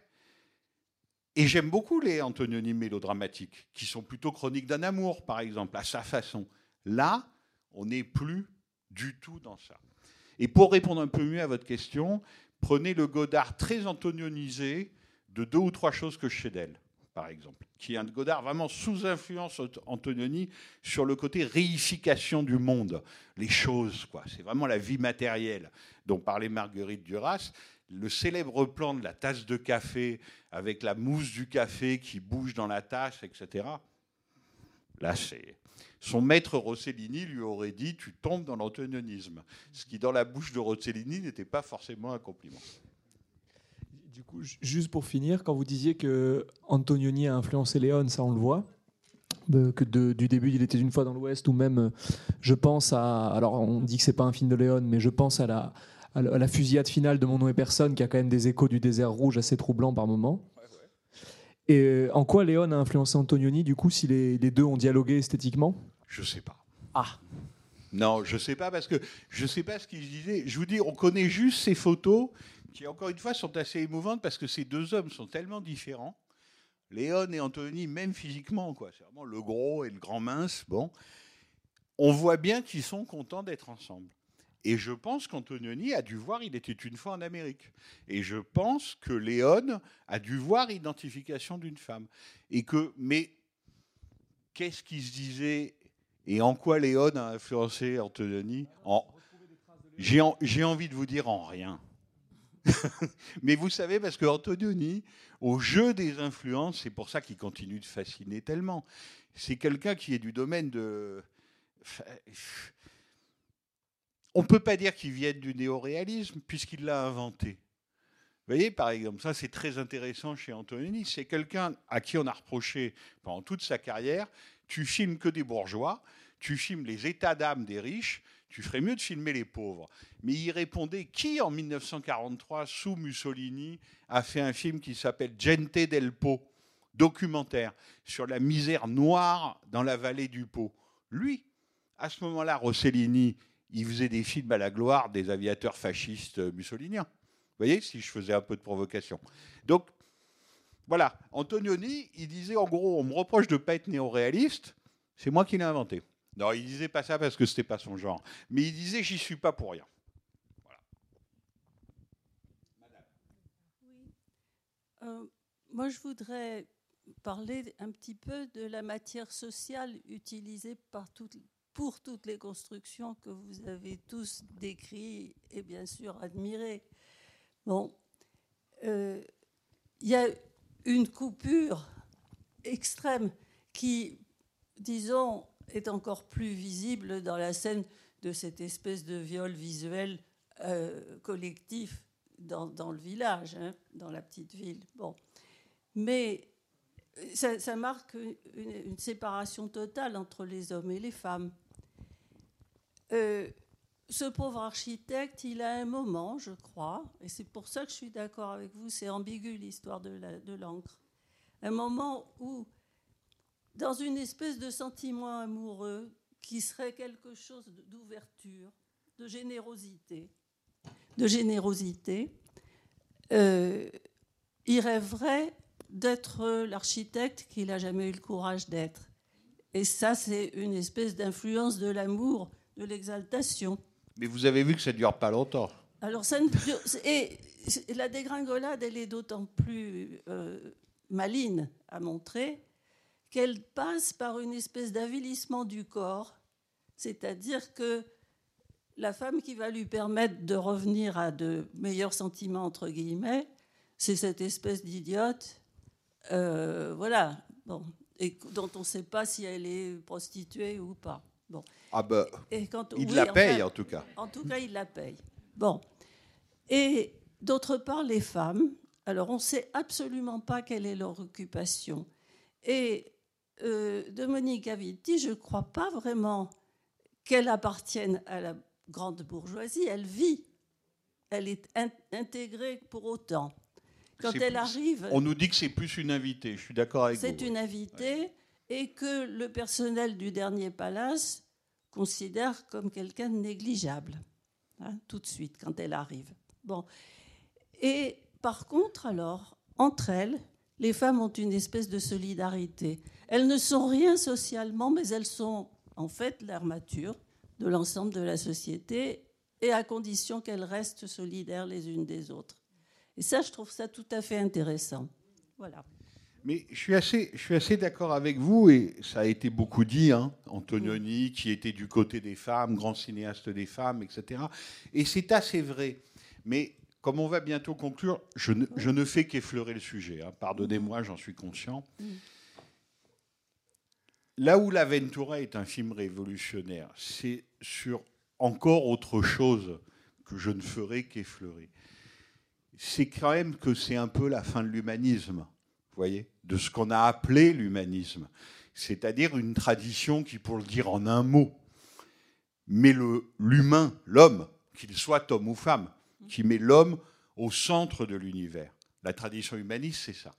Et j'aime beaucoup les Antonioni mélodramatiques, qui sont plutôt chroniques d'un amour, par exemple, à sa façon. Là, on n'est plus du tout dans ça. Et pour répondre un peu mieux à votre question, prenez le Godard très antonionisé de deux ou trois choses que je sais d'elle, par exemple, qui est un Godard vraiment sous influence Antonioni sur le côté réification du monde, les choses, quoi. C'est vraiment la vie matérielle dont parlait Marguerite Duras. Le célèbre plan de la tasse de café avec la mousse du café qui bouge dans la tasse, etc. Là, c'est son maître Rossellini lui aurait dit Tu tombes dans l'antonionisme. Ce qui, dans la bouche de Rossellini, n'était pas forcément un compliment. Du coup, juste pour finir, quand vous disiez que Antonioni a influencé Léon, ça on le voit. De, que de, du début, il était une fois dans l'Ouest, ou même, je pense à. Alors, on dit que c'est pas un film de Léon, mais je pense à la, à la fusillade finale de Mon nom et personne, qui a quand même des échos du désert rouge assez troublants par moments. Et en quoi Léon a influencé Antonioni, du coup, si les, les deux ont dialogué esthétiquement? Je sais pas. Ah Non, je sais pas, parce que je sais pas ce qu'il disait. Je vous dis, on connaît juste ces photos, qui, encore une fois, sont assez émouvantes, parce que ces deux hommes sont tellement différents. Léon et Anthony, même physiquement, quoi. C'est vraiment le gros et le grand mince. Bon. On voit bien qu'ils sont contents d'être ensemble. Et je pense qu'Antonioni a dû voir Il était une fois en Amérique. Et je pense que Léon a dû voir Identification d'une femme. Et que, mais qu'est-ce qu'il se disait et en quoi Léon a influencé Antonioni j'ai envie de vous dire en rien. Mais vous savez, parce que Antonioni, au jeu des influences, c'est pour ça qu'il continue de fasciner tellement. C'est quelqu'un qui est du domaine de. On ne peut pas dire qu'il vienne du néoréalisme, puisqu'il l'a inventé. Vous voyez, par exemple, ça c'est très intéressant chez Antonioni. C'est quelqu'un à qui on a reproché pendant toute sa carrière tu filmes que des bourgeois, tu filmes les états d'âme des riches, tu ferais mieux de filmer les pauvres. Mais il répondait qui en 1943, sous Mussolini, a fait un film qui s'appelle Gente del Po, documentaire sur la misère noire dans la vallée du Pau Lui, à ce moment-là, Rossellini, il faisait des films à la gloire des aviateurs fascistes mussoliniens. Vous voyez, si je faisais un peu de provocation. Donc, voilà, Antonioni, il disait en gros, on me reproche de ne pas être néoréaliste, c'est moi qui l'ai inventé. Non, il disait pas ça parce que c'était pas son genre, mais il disait j'y suis pas pour rien. Euh, moi, je voudrais parler un petit peu de la matière sociale utilisée par toutes- pour toutes les constructions que vous avez tous décrites et bien sûr admirées. Bon, euh, il y a une coupure extrême qui, disons, est encore plus visible dans la scène de cette espèce de viol visuel euh, collectif dans, le village, hein, dans la petite ville. Bon. Mais ça, marque une, séparation totale entre les hommes et les femmes. Euh, ce pauvre architecte, il a un moment, je crois, et c'est pour ça que je suis d'accord avec vous, c'est ambigu l'histoire de l'encre, un moment où, dans une espèce de sentiment amoureux qui serait quelque chose d'ouverture, de générosité, de générosité, euh, il rêverait d'être l'architecte qu'il n'a jamais eu le courage d'être. Et ça, c'est une espèce d'influence de l'amour, de l'exaltation. Mais vous avez vu que ça ne dure pas longtemps. Alors, ça ne- et la dégringolade, elle est d'autant plus euh, maligne à montrer qu'elle passe par une espèce d'avilissement du corps, c'est-à-dire que la femme qui va lui permettre de revenir à de meilleurs sentiments, entre guillemets, c'est cette espèce d'idiote, euh, voilà, bon, et dont on ne sait pas si elle est prostituée ou pas. Bon. Ah ben, Et quand- il oui, la enfin, paye en tout cas. En tout cas, il la paye. Bon. Et d'autre part, les femmes, alors on ne sait absolument pas quelle est leur occupation. Et euh, de Monique Avitti, je ne crois pas vraiment qu'elle appartienne à la grande bourgeoisie. Elle vit. Elle est in- intégrée pour autant. Quand elle plus- arrive. On nous dit que c'est plus une invitée. Je suis d'accord avec vous. C'est une invitée et que le personnel du dernier palace considère comme quelqu'un de négligeable, hein, tout de suite, quand elle arrive. Bon. Et par contre, alors, entre elles, les femmes ont une espèce de solidarité. Elles ne sont rien socialement, mais elles sont en fait l'armature de l'ensemble de la société, et à condition qu'elles restent solidaires les unes des autres. Et ça, je trouve ça tout à fait intéressant. Voilà. Mais je suis assez, je suis assez d'accord avec vous, et ça a été beaucoup dit, hein, Antonioni, qui était du côté des femmes, grand cinéaste des femmes, etc. Et c'est assez vrai. Mais comme on va bientôt conclure, je ne, je ne fais qu'effleurer le sujet. hein. Pardonnez-moi, j'en suis conscient. Là où La Ventura est un film révolutionnaire, c'est sur encore autre chose que je ne ferai qu'effleurer. C'est quand même que c'est un peu la fin de l'humanisme, voyez, de ce qu'on a appelé l'humanisme. C'est-à-dire une tradition qui, pour le dire en un mot, met le- l'humain, l'homme, qu'il soit homme ou femme, qui met l'homme au centre de l'univers. La tradition humaniste, c'est ça.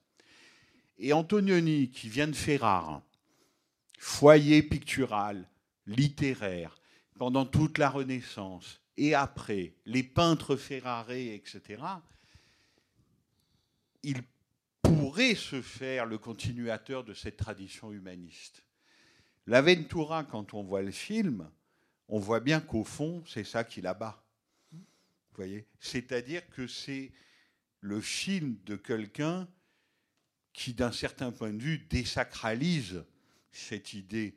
Et Antonioni, qui vient de Ferrare, foyer pictural, littéraire, pendant toute la Renaissance, et après, les peintres ferrarés, etc., il pourrait se faire le continuateur de cette tradition humaniste. La Ventura, quand on voit le film, on voit bien qu'au fond, c'est ça qui l'abat. Vous C'est-à-dire que c'est le film de quelqu'un qui, d'un certain point de vue, désacralise cette idée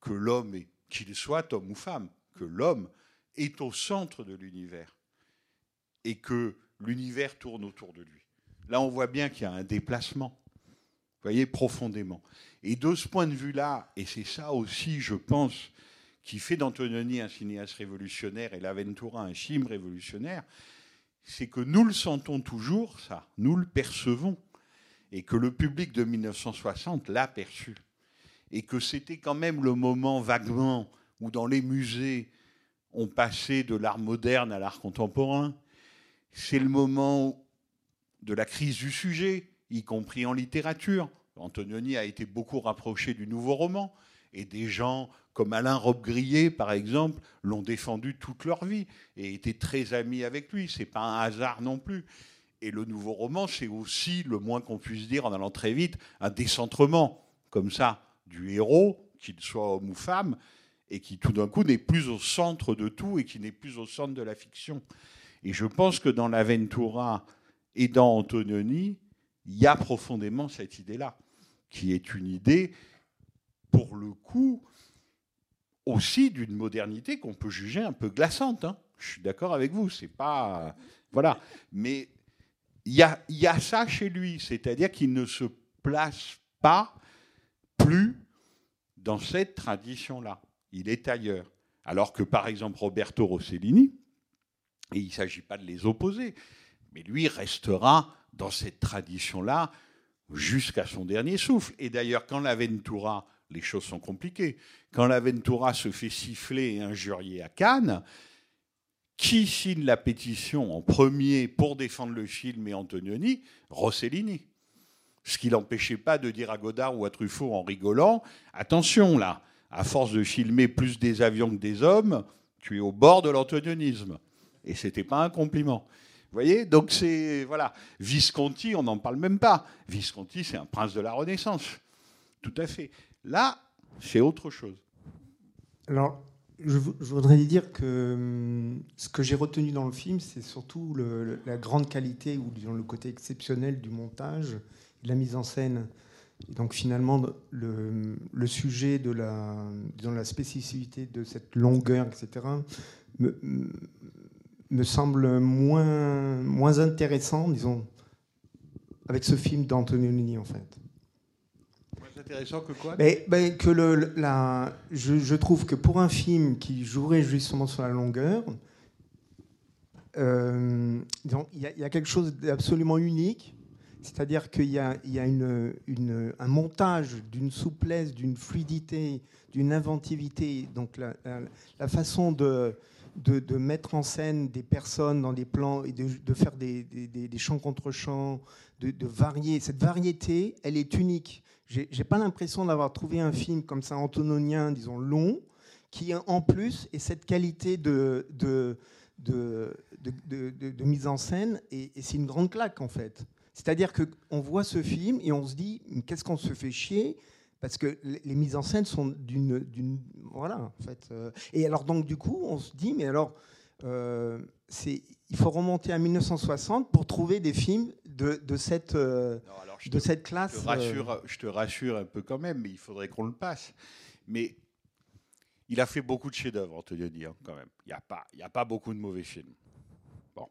que l'homme qu'il soit homme ou femme, que l'homme est au centre de l'univers et que l'univers tourne autour de lui. Là, on voit bien qu'il y a un déplacement, voyez, profondément. Et de ce point de vue-là, et c'est ça aussi, je pense, qui fait d'Antonioni un cinéaste révolutionnaire et l'Aventura un film révolutionnaire, c'est que nous le sentons toujours, ça, nous le percevons, et que le public de 1960 l'a perçu, et que c'était quand même le moment vaguement où dans les musées on passait de l'art moderne à l'art contemporain, c'est le moment de la crise du sujet, y compris en littérature. Antonioni a été beaucoup rapproché du nouveau roman, et des gens comme Alain Robbe-Grillet, par exemple, l'ont défendu toute leur vie et étaient très amis avec lui. C'est pas un hasard non plus. Et le nouveau roman, c'est aussi, le moins qu'on puisse dire en allant très vite, un décentrement, comme ça, du héros, qu'il soit homme ou femme, et qui tout d'un coup n'est plus au centre de tout et qui n'est plus au centre de la fiction. Et je pense que dans l'Aventura et dans Antonioni, il y a profondément cette idée-là, qui est une idée, pour le coup, aussi d'une modernité qu'on peut juger un peu glaçante. Hein. Je suis d'accord avec vous, c'est pas. Voilà. Mais il y a, y a ça chez lui, c'est-à-dire qu'il ne se place pas plus dans cette tradition-là. Il est ailleurs. Alors que, par exemple, Roberto Rossellini, et il ne s'agit pas de les opposer, mais lui restera dans cette tradition-là jusqu'à son dernier souffle. Et d'ailleurs, quand l'Aventura les choses sont compliquées. Quand l'Aventura se fait siffler et injurier à Cannes, qui signe la pétition en premier pour défendre le film et Antonioni? Rossellini. Ce qui n'empêchait pas de dire à Godard ou à Truffaut en rigolant Attention là, à force de filmer plus des avions que des hommes, tu es au bord de l'antonionisme. Et ce n'était pas un compliment. Vous voyez? Donc c'est. Voilà. Visconti, on n'en parle même pas. Visconti, c'est un prince de la Renaissance. Tout à fait. Là, c'est autre chose. Alors, je, voudrais dire que hum, ce que j'ai retenu dans le film, c'est surtout la grande qualité ou disons, le côté exceptionnel du montage, de la mise en scène. donc finalement, le, sujet de la, la spécificité de cette longueur, etc., me, me semble moins, moins intéressant, disons, avec ce film d'Antonioni, en fait intéressant que quoi mais, que le, la, je, trouve que pour un film qui jouerait justement sur la longueur, euh, il y, a quelque chose d'absolument unique. C'est-à-dire qu'il y a, y a une, une, un montage d'une souplesse, d'une fluidité, d'une inventivité. Donc la, la, façon de, de, de, mettre en scène des personnes dans des plans et de, de faire des, des, des, chants contre chants, de, de varier. Cette variété, elle est unique. J'ai pas l'impression d'avoir trouvé un film comme ça, antononien, disons long, qui en plus est cette qualité de, mise en scène, et, c'est une grande claque en fait. C'est-à-dire qu'on voit ce film et on se dit, qu'est-ce qu'on se fait chier? Parce que les mises en scène sont d'une, voilà en fait. Euh. Et alors donc du coup, on se dit, mais alors, euh, il faut remonter à 1960 pour trouver des films de, de cette, euh, de cette classe. Je te, rassure, je te rassure un peu quand même, mais il faudrait qu'on le passe. Mais il a fait beaucoup de chefs-d'œuvre, Antonioni, hein, quand même. Il n'y a, pas, il a pas beaucoup de mauvais films. Bon.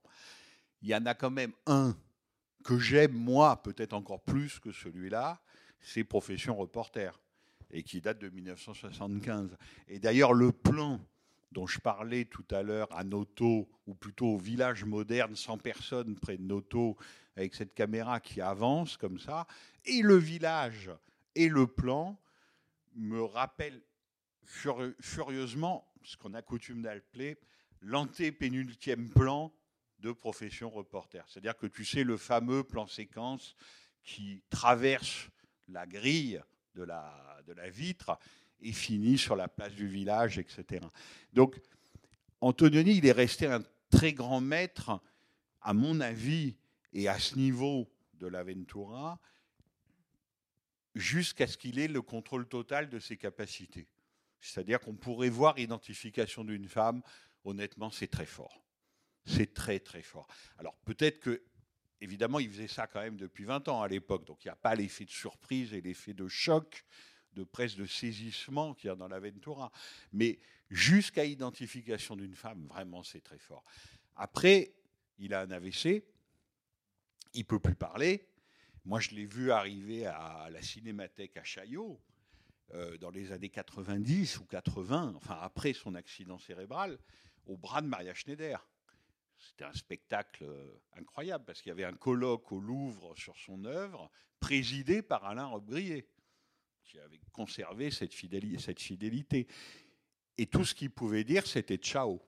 Il y en a quand même un que j'aime, moi, peut-être encore plus que celui-là, c'est Profession reporter, et qui date de 1975. Et d'ailleurs, le plan dont je parlais tout à l'heure à Noto, ou plutôt au village moderne, sans personne près de Noto, avec cette caméra qui avance comme ça, et le village et le plan me rappellent furieusement ce qu'on a coutume d'appeler l'antépénultième plan de profession reporter. C'est-à-dire que tu sais le fameux plan séquence qui traverse la grille de la, de la vitre et finit sur la place du village, etc. Donc, Antonioni, il est resté un très grand maître, à mon avis, et à ce niveau de l'Aventura, jusqu'à ce qu'il ait le contrôle total de ses capacités. C'est-à-dire qu'on pourrait voir identification d'une femme, honnêtement, c'est très fort. C'est très très fort. Alors peut-être que, évidemment, il faisait ça quand même depuis 20 ans à l'époque, donc il n'y a pas l'effet de surprise et l'effet de choc, de presse de saisissement qu'il y a dans l'Aventura. Mais jusqu'à identification d'une femme, vraiment c'est très fort. Après, il a un AVC, il peut plus parler. Moi, je l'ai vu arriver à la Cinémathèque à Chaillot euh, dans les années 90 ou 80, enfin après son accident cérébral, au bras de Maria Schneider. C'était un spectacle euh, incroyable parce qu'il y avait un colloque au Louvre sur son œuvre, présidé par Alain Robbe-Grillet, qui avait conservé cette fidéli- cette fidélité. Et tout ce qu'il pouvait dire, c'était ciao.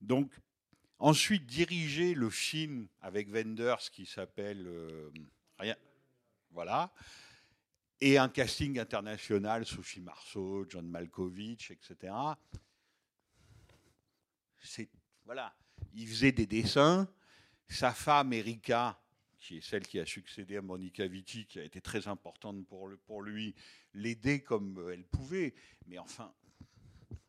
Donc, ensuite, diriger le film avec Wenders qui s'appelle euh, Rien. Voilà. Et un casting international, Sophie Marceau, John Malkovich, etc. C'est voilà, il faisait des dessins. Sa femme Erika, qui est celle qui a succédé à Monica Vitti, qui a été très importante pour, lui, l'aidait comme elle pouvait. Mais enfin,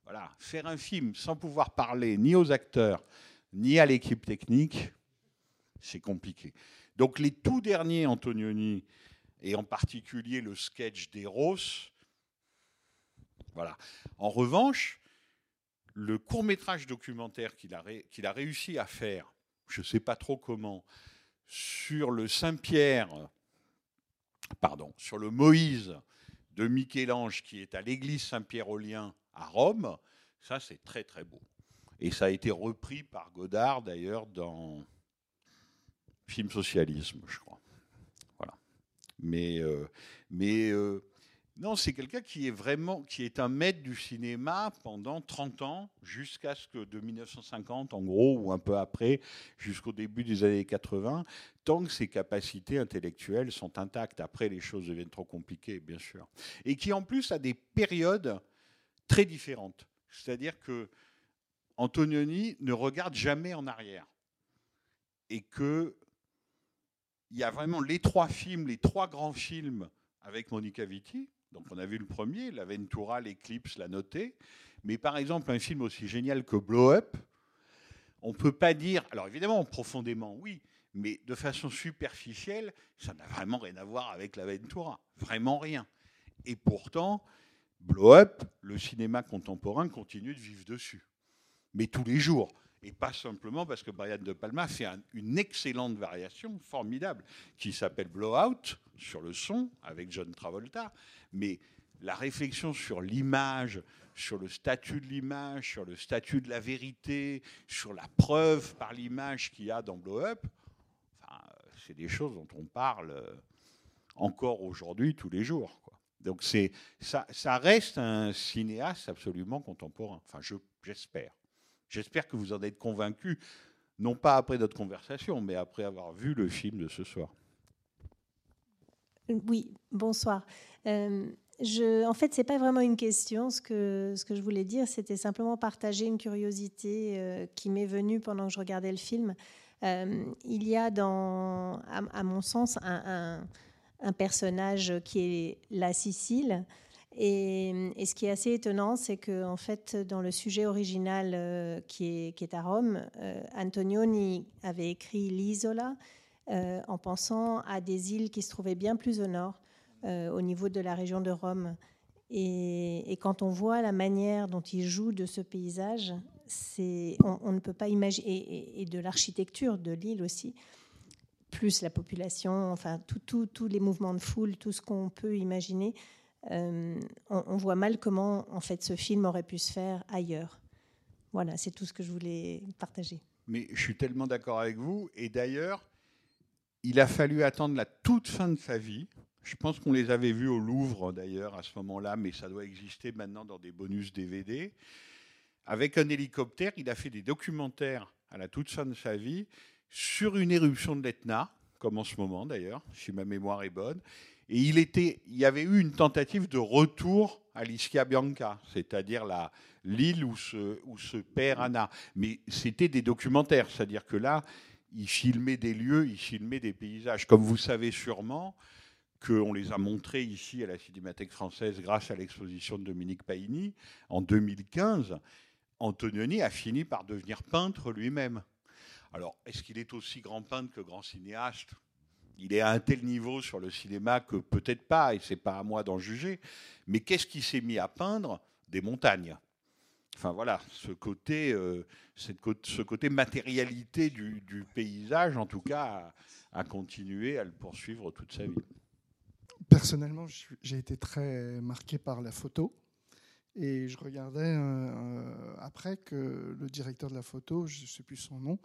voilà, faire un film sans pouvoir parler ni aux acteurs ni à l'équipe technique, c'est compliqué. Donc les tout derniers Antonioni, et en particulier le sketch d'Eros, voilà. En revanche, le court métrage documentaire qu'il a réussi à faire, je ne sais pas trop comment, sur le Saint-Pierre, pardon, sur le Moïse de Michel-Ange qui est à l'église Saint-Pierre-aux-Liens à Rome, ça c'est très très beau. Et ça a été repris par Godard d'ailleurs dans Film Socialisme, je crois. Voilà. Mais, euh, mais euh, non, c'est quelqu'un qui est vraiment, qui est un maître du cinéma pendant 30 ans, jusqu'à ce que de 1950, en gros, ou un peu après, jusqu'au début des années 80, tant que ses capacités intellectuelles sont intactes. Après, les choses deviennent trop compliquées, bien sûr. Et qui, en plus, a des périodes très différentes. C'est-à-dire que Antonioni ne regarde jamais en arrière. Et que il y a vraiment les trois films, les trois grands films avec Monica Vitti. Donc on a vu le premier, La Ventura, l'Eclipse, La Notée. Mais par exemple, un film aussi génial que Blow Up, on ne peut pas dire, alors évidemment, profondément, oui, mais de façon superficielle, ça n'a vraiment rien à voir avec La Ventura. Vraiment rien. Et pourtant, Blow Up, le cinéma contemporain continue de vivre dessus. Mais tous les jours. Et pas simplement parce que Brian De Palma fait un- une excellente variation, formidable, qui s'appelle Blowout, sur le son, avec John Travolta. Mais la réflexion sur l'image, sur le statut de l'image, sur le statut de la vérité, sur la preuve par l'image qu'il y a dans Blow Up, c'est des choses dont on parle euh, encore aujourd'hui, tous les jours. Donc ça, reste un cinéaste absolument contemporain. Enfin, je- j'espère. J'espère que vous en êtes convaincu, non pas après notre conversation, mais après avoir vu le film de ce soir. Oui, bonsoir. Euh, en fait, c'est pas vraiment une question. Ce que, ce je voulais dire, c'était simplement partager une curiosité euh, qui m'est venue pendant que je regardais le film. Euh, il y a, à, mon sens, un personnage qui est la Sicile. Et, ce qui est assez étonnant, c'est que en fait, dans le sujet original euh, qui, est, à Rome, euh, Antonioni avait écrit l'Isola euh, en pensant à des îles qui se trouvaient bien plus au nord, au niveau de la région de Rome. Et, quand on voit la manière dont il joue de ce paysage, on, on ne peut pas imaginer, et, de l'architecture de l'île aussi, plus la population, enfin tous les mouvements de foule, tout ce qu'on peut imaginer, on, on voit mal comment en fait ce film aurait pu se faire ailleurs. Voilà, c'est tout ce que je voulais partager. Mais je suis tellement d'accord avec vous. Et d'ailleurs, il a fallu attendre la toute fin de sa vie. Je pense qu'on les avait vus au Louvre d'ailleurs à ce moment-là, mais ça doit exister maintenant dans des bonus DVD. Avec un hélicoptère, il a fait des documentaires à la toute fin de sa vie sur une éruption de l'Etna, comme en ce moment d'ailleurs, si ma mémoire est bonne. Et il, y avait eu une tentative de retour à l'Ischia Bianca, c'est-à-dire l'île où se, où perd Anna. Mais c'était des documentaires, c'est-à-dire que là, il filmait des lieux, il filmait des paysages. Comme vous savez sûrement, qu'on les a montrés ici à la Cinémathèque française grâce à l'exposition de Dominique Paini en 2015, Antonioni a fini par devenir peintre lui-même. Alors, est-ce qu'il est aussi grand peintre que grand cinéaste? Il est à un tel niveau sur le cinéma que peut-être pas, et c'est pas à moi d'en juger. Mais qu'est-ce qu'il s'est mis à peindre des montagnes? Enfin voilà, ce côté, euh, cette ce côté matérialité du, paysage, en tout cas, a, a continué à le poursuivre toute sa vie. Personnellement, j'ai été très marqué par la photo. Et je regardais euh, euh, après que le directeur de la photo, je ne sais plus son nom,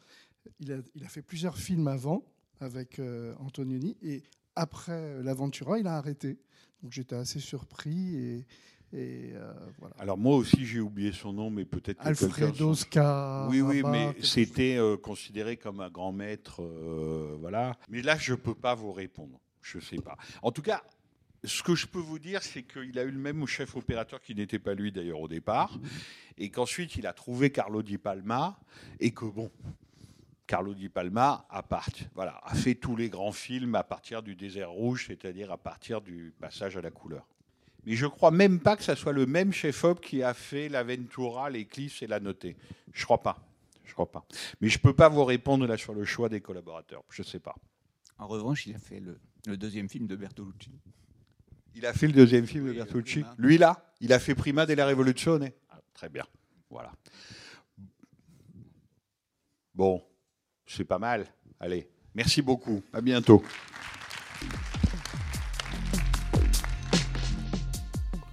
il a, il a fait plusieurs films avant avec euh, Antonioni. Et après l'Aventura, il a arrêté. Donc j'étais assez surpris. Et, et, euh, voilà. Alors moi aussi j'ai oublié son nom, mais peut-être Alfredo Scaraba, Oui, oui, mais c'était euh, considéré comme un grand maître, euh, voilà. Mais là, je peux pas vous répondre. Je sais pas. En tout cas, ce que je peux vous dire, c'est qu'il a eu le même chef opérateur qui n'était pas lui d'ailleurs au départ, et qu'ensuite il a trouvé Carlo Di Palma, et que bon. Carlo Di Palma a, part- voilà, a fait tous les grands films à partir du désert rouge, c'est-à-dire à partir du passage à la couleur. Mais je crois même pas que ça soit le même chef-op qui a fait la Ventura, l'Eclipse et la Notée. Je crois pas. Je crois pas. Mais je peux pas vous répondre là sur le choix des collaborateurs. Je sais pas. En revanche, il a fait le, le deuxième film de Bertolucci. Il a fait le deuxième film de Bertucci. Lui là, il a fait Prima della Rivoluzione. Ah, très bien. Voilà. Bon, c'est pas mal. Allez, merci beaucoup. À bientôt.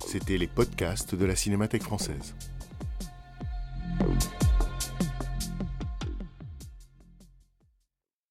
C'était les podcasts de la Cinémathèque française.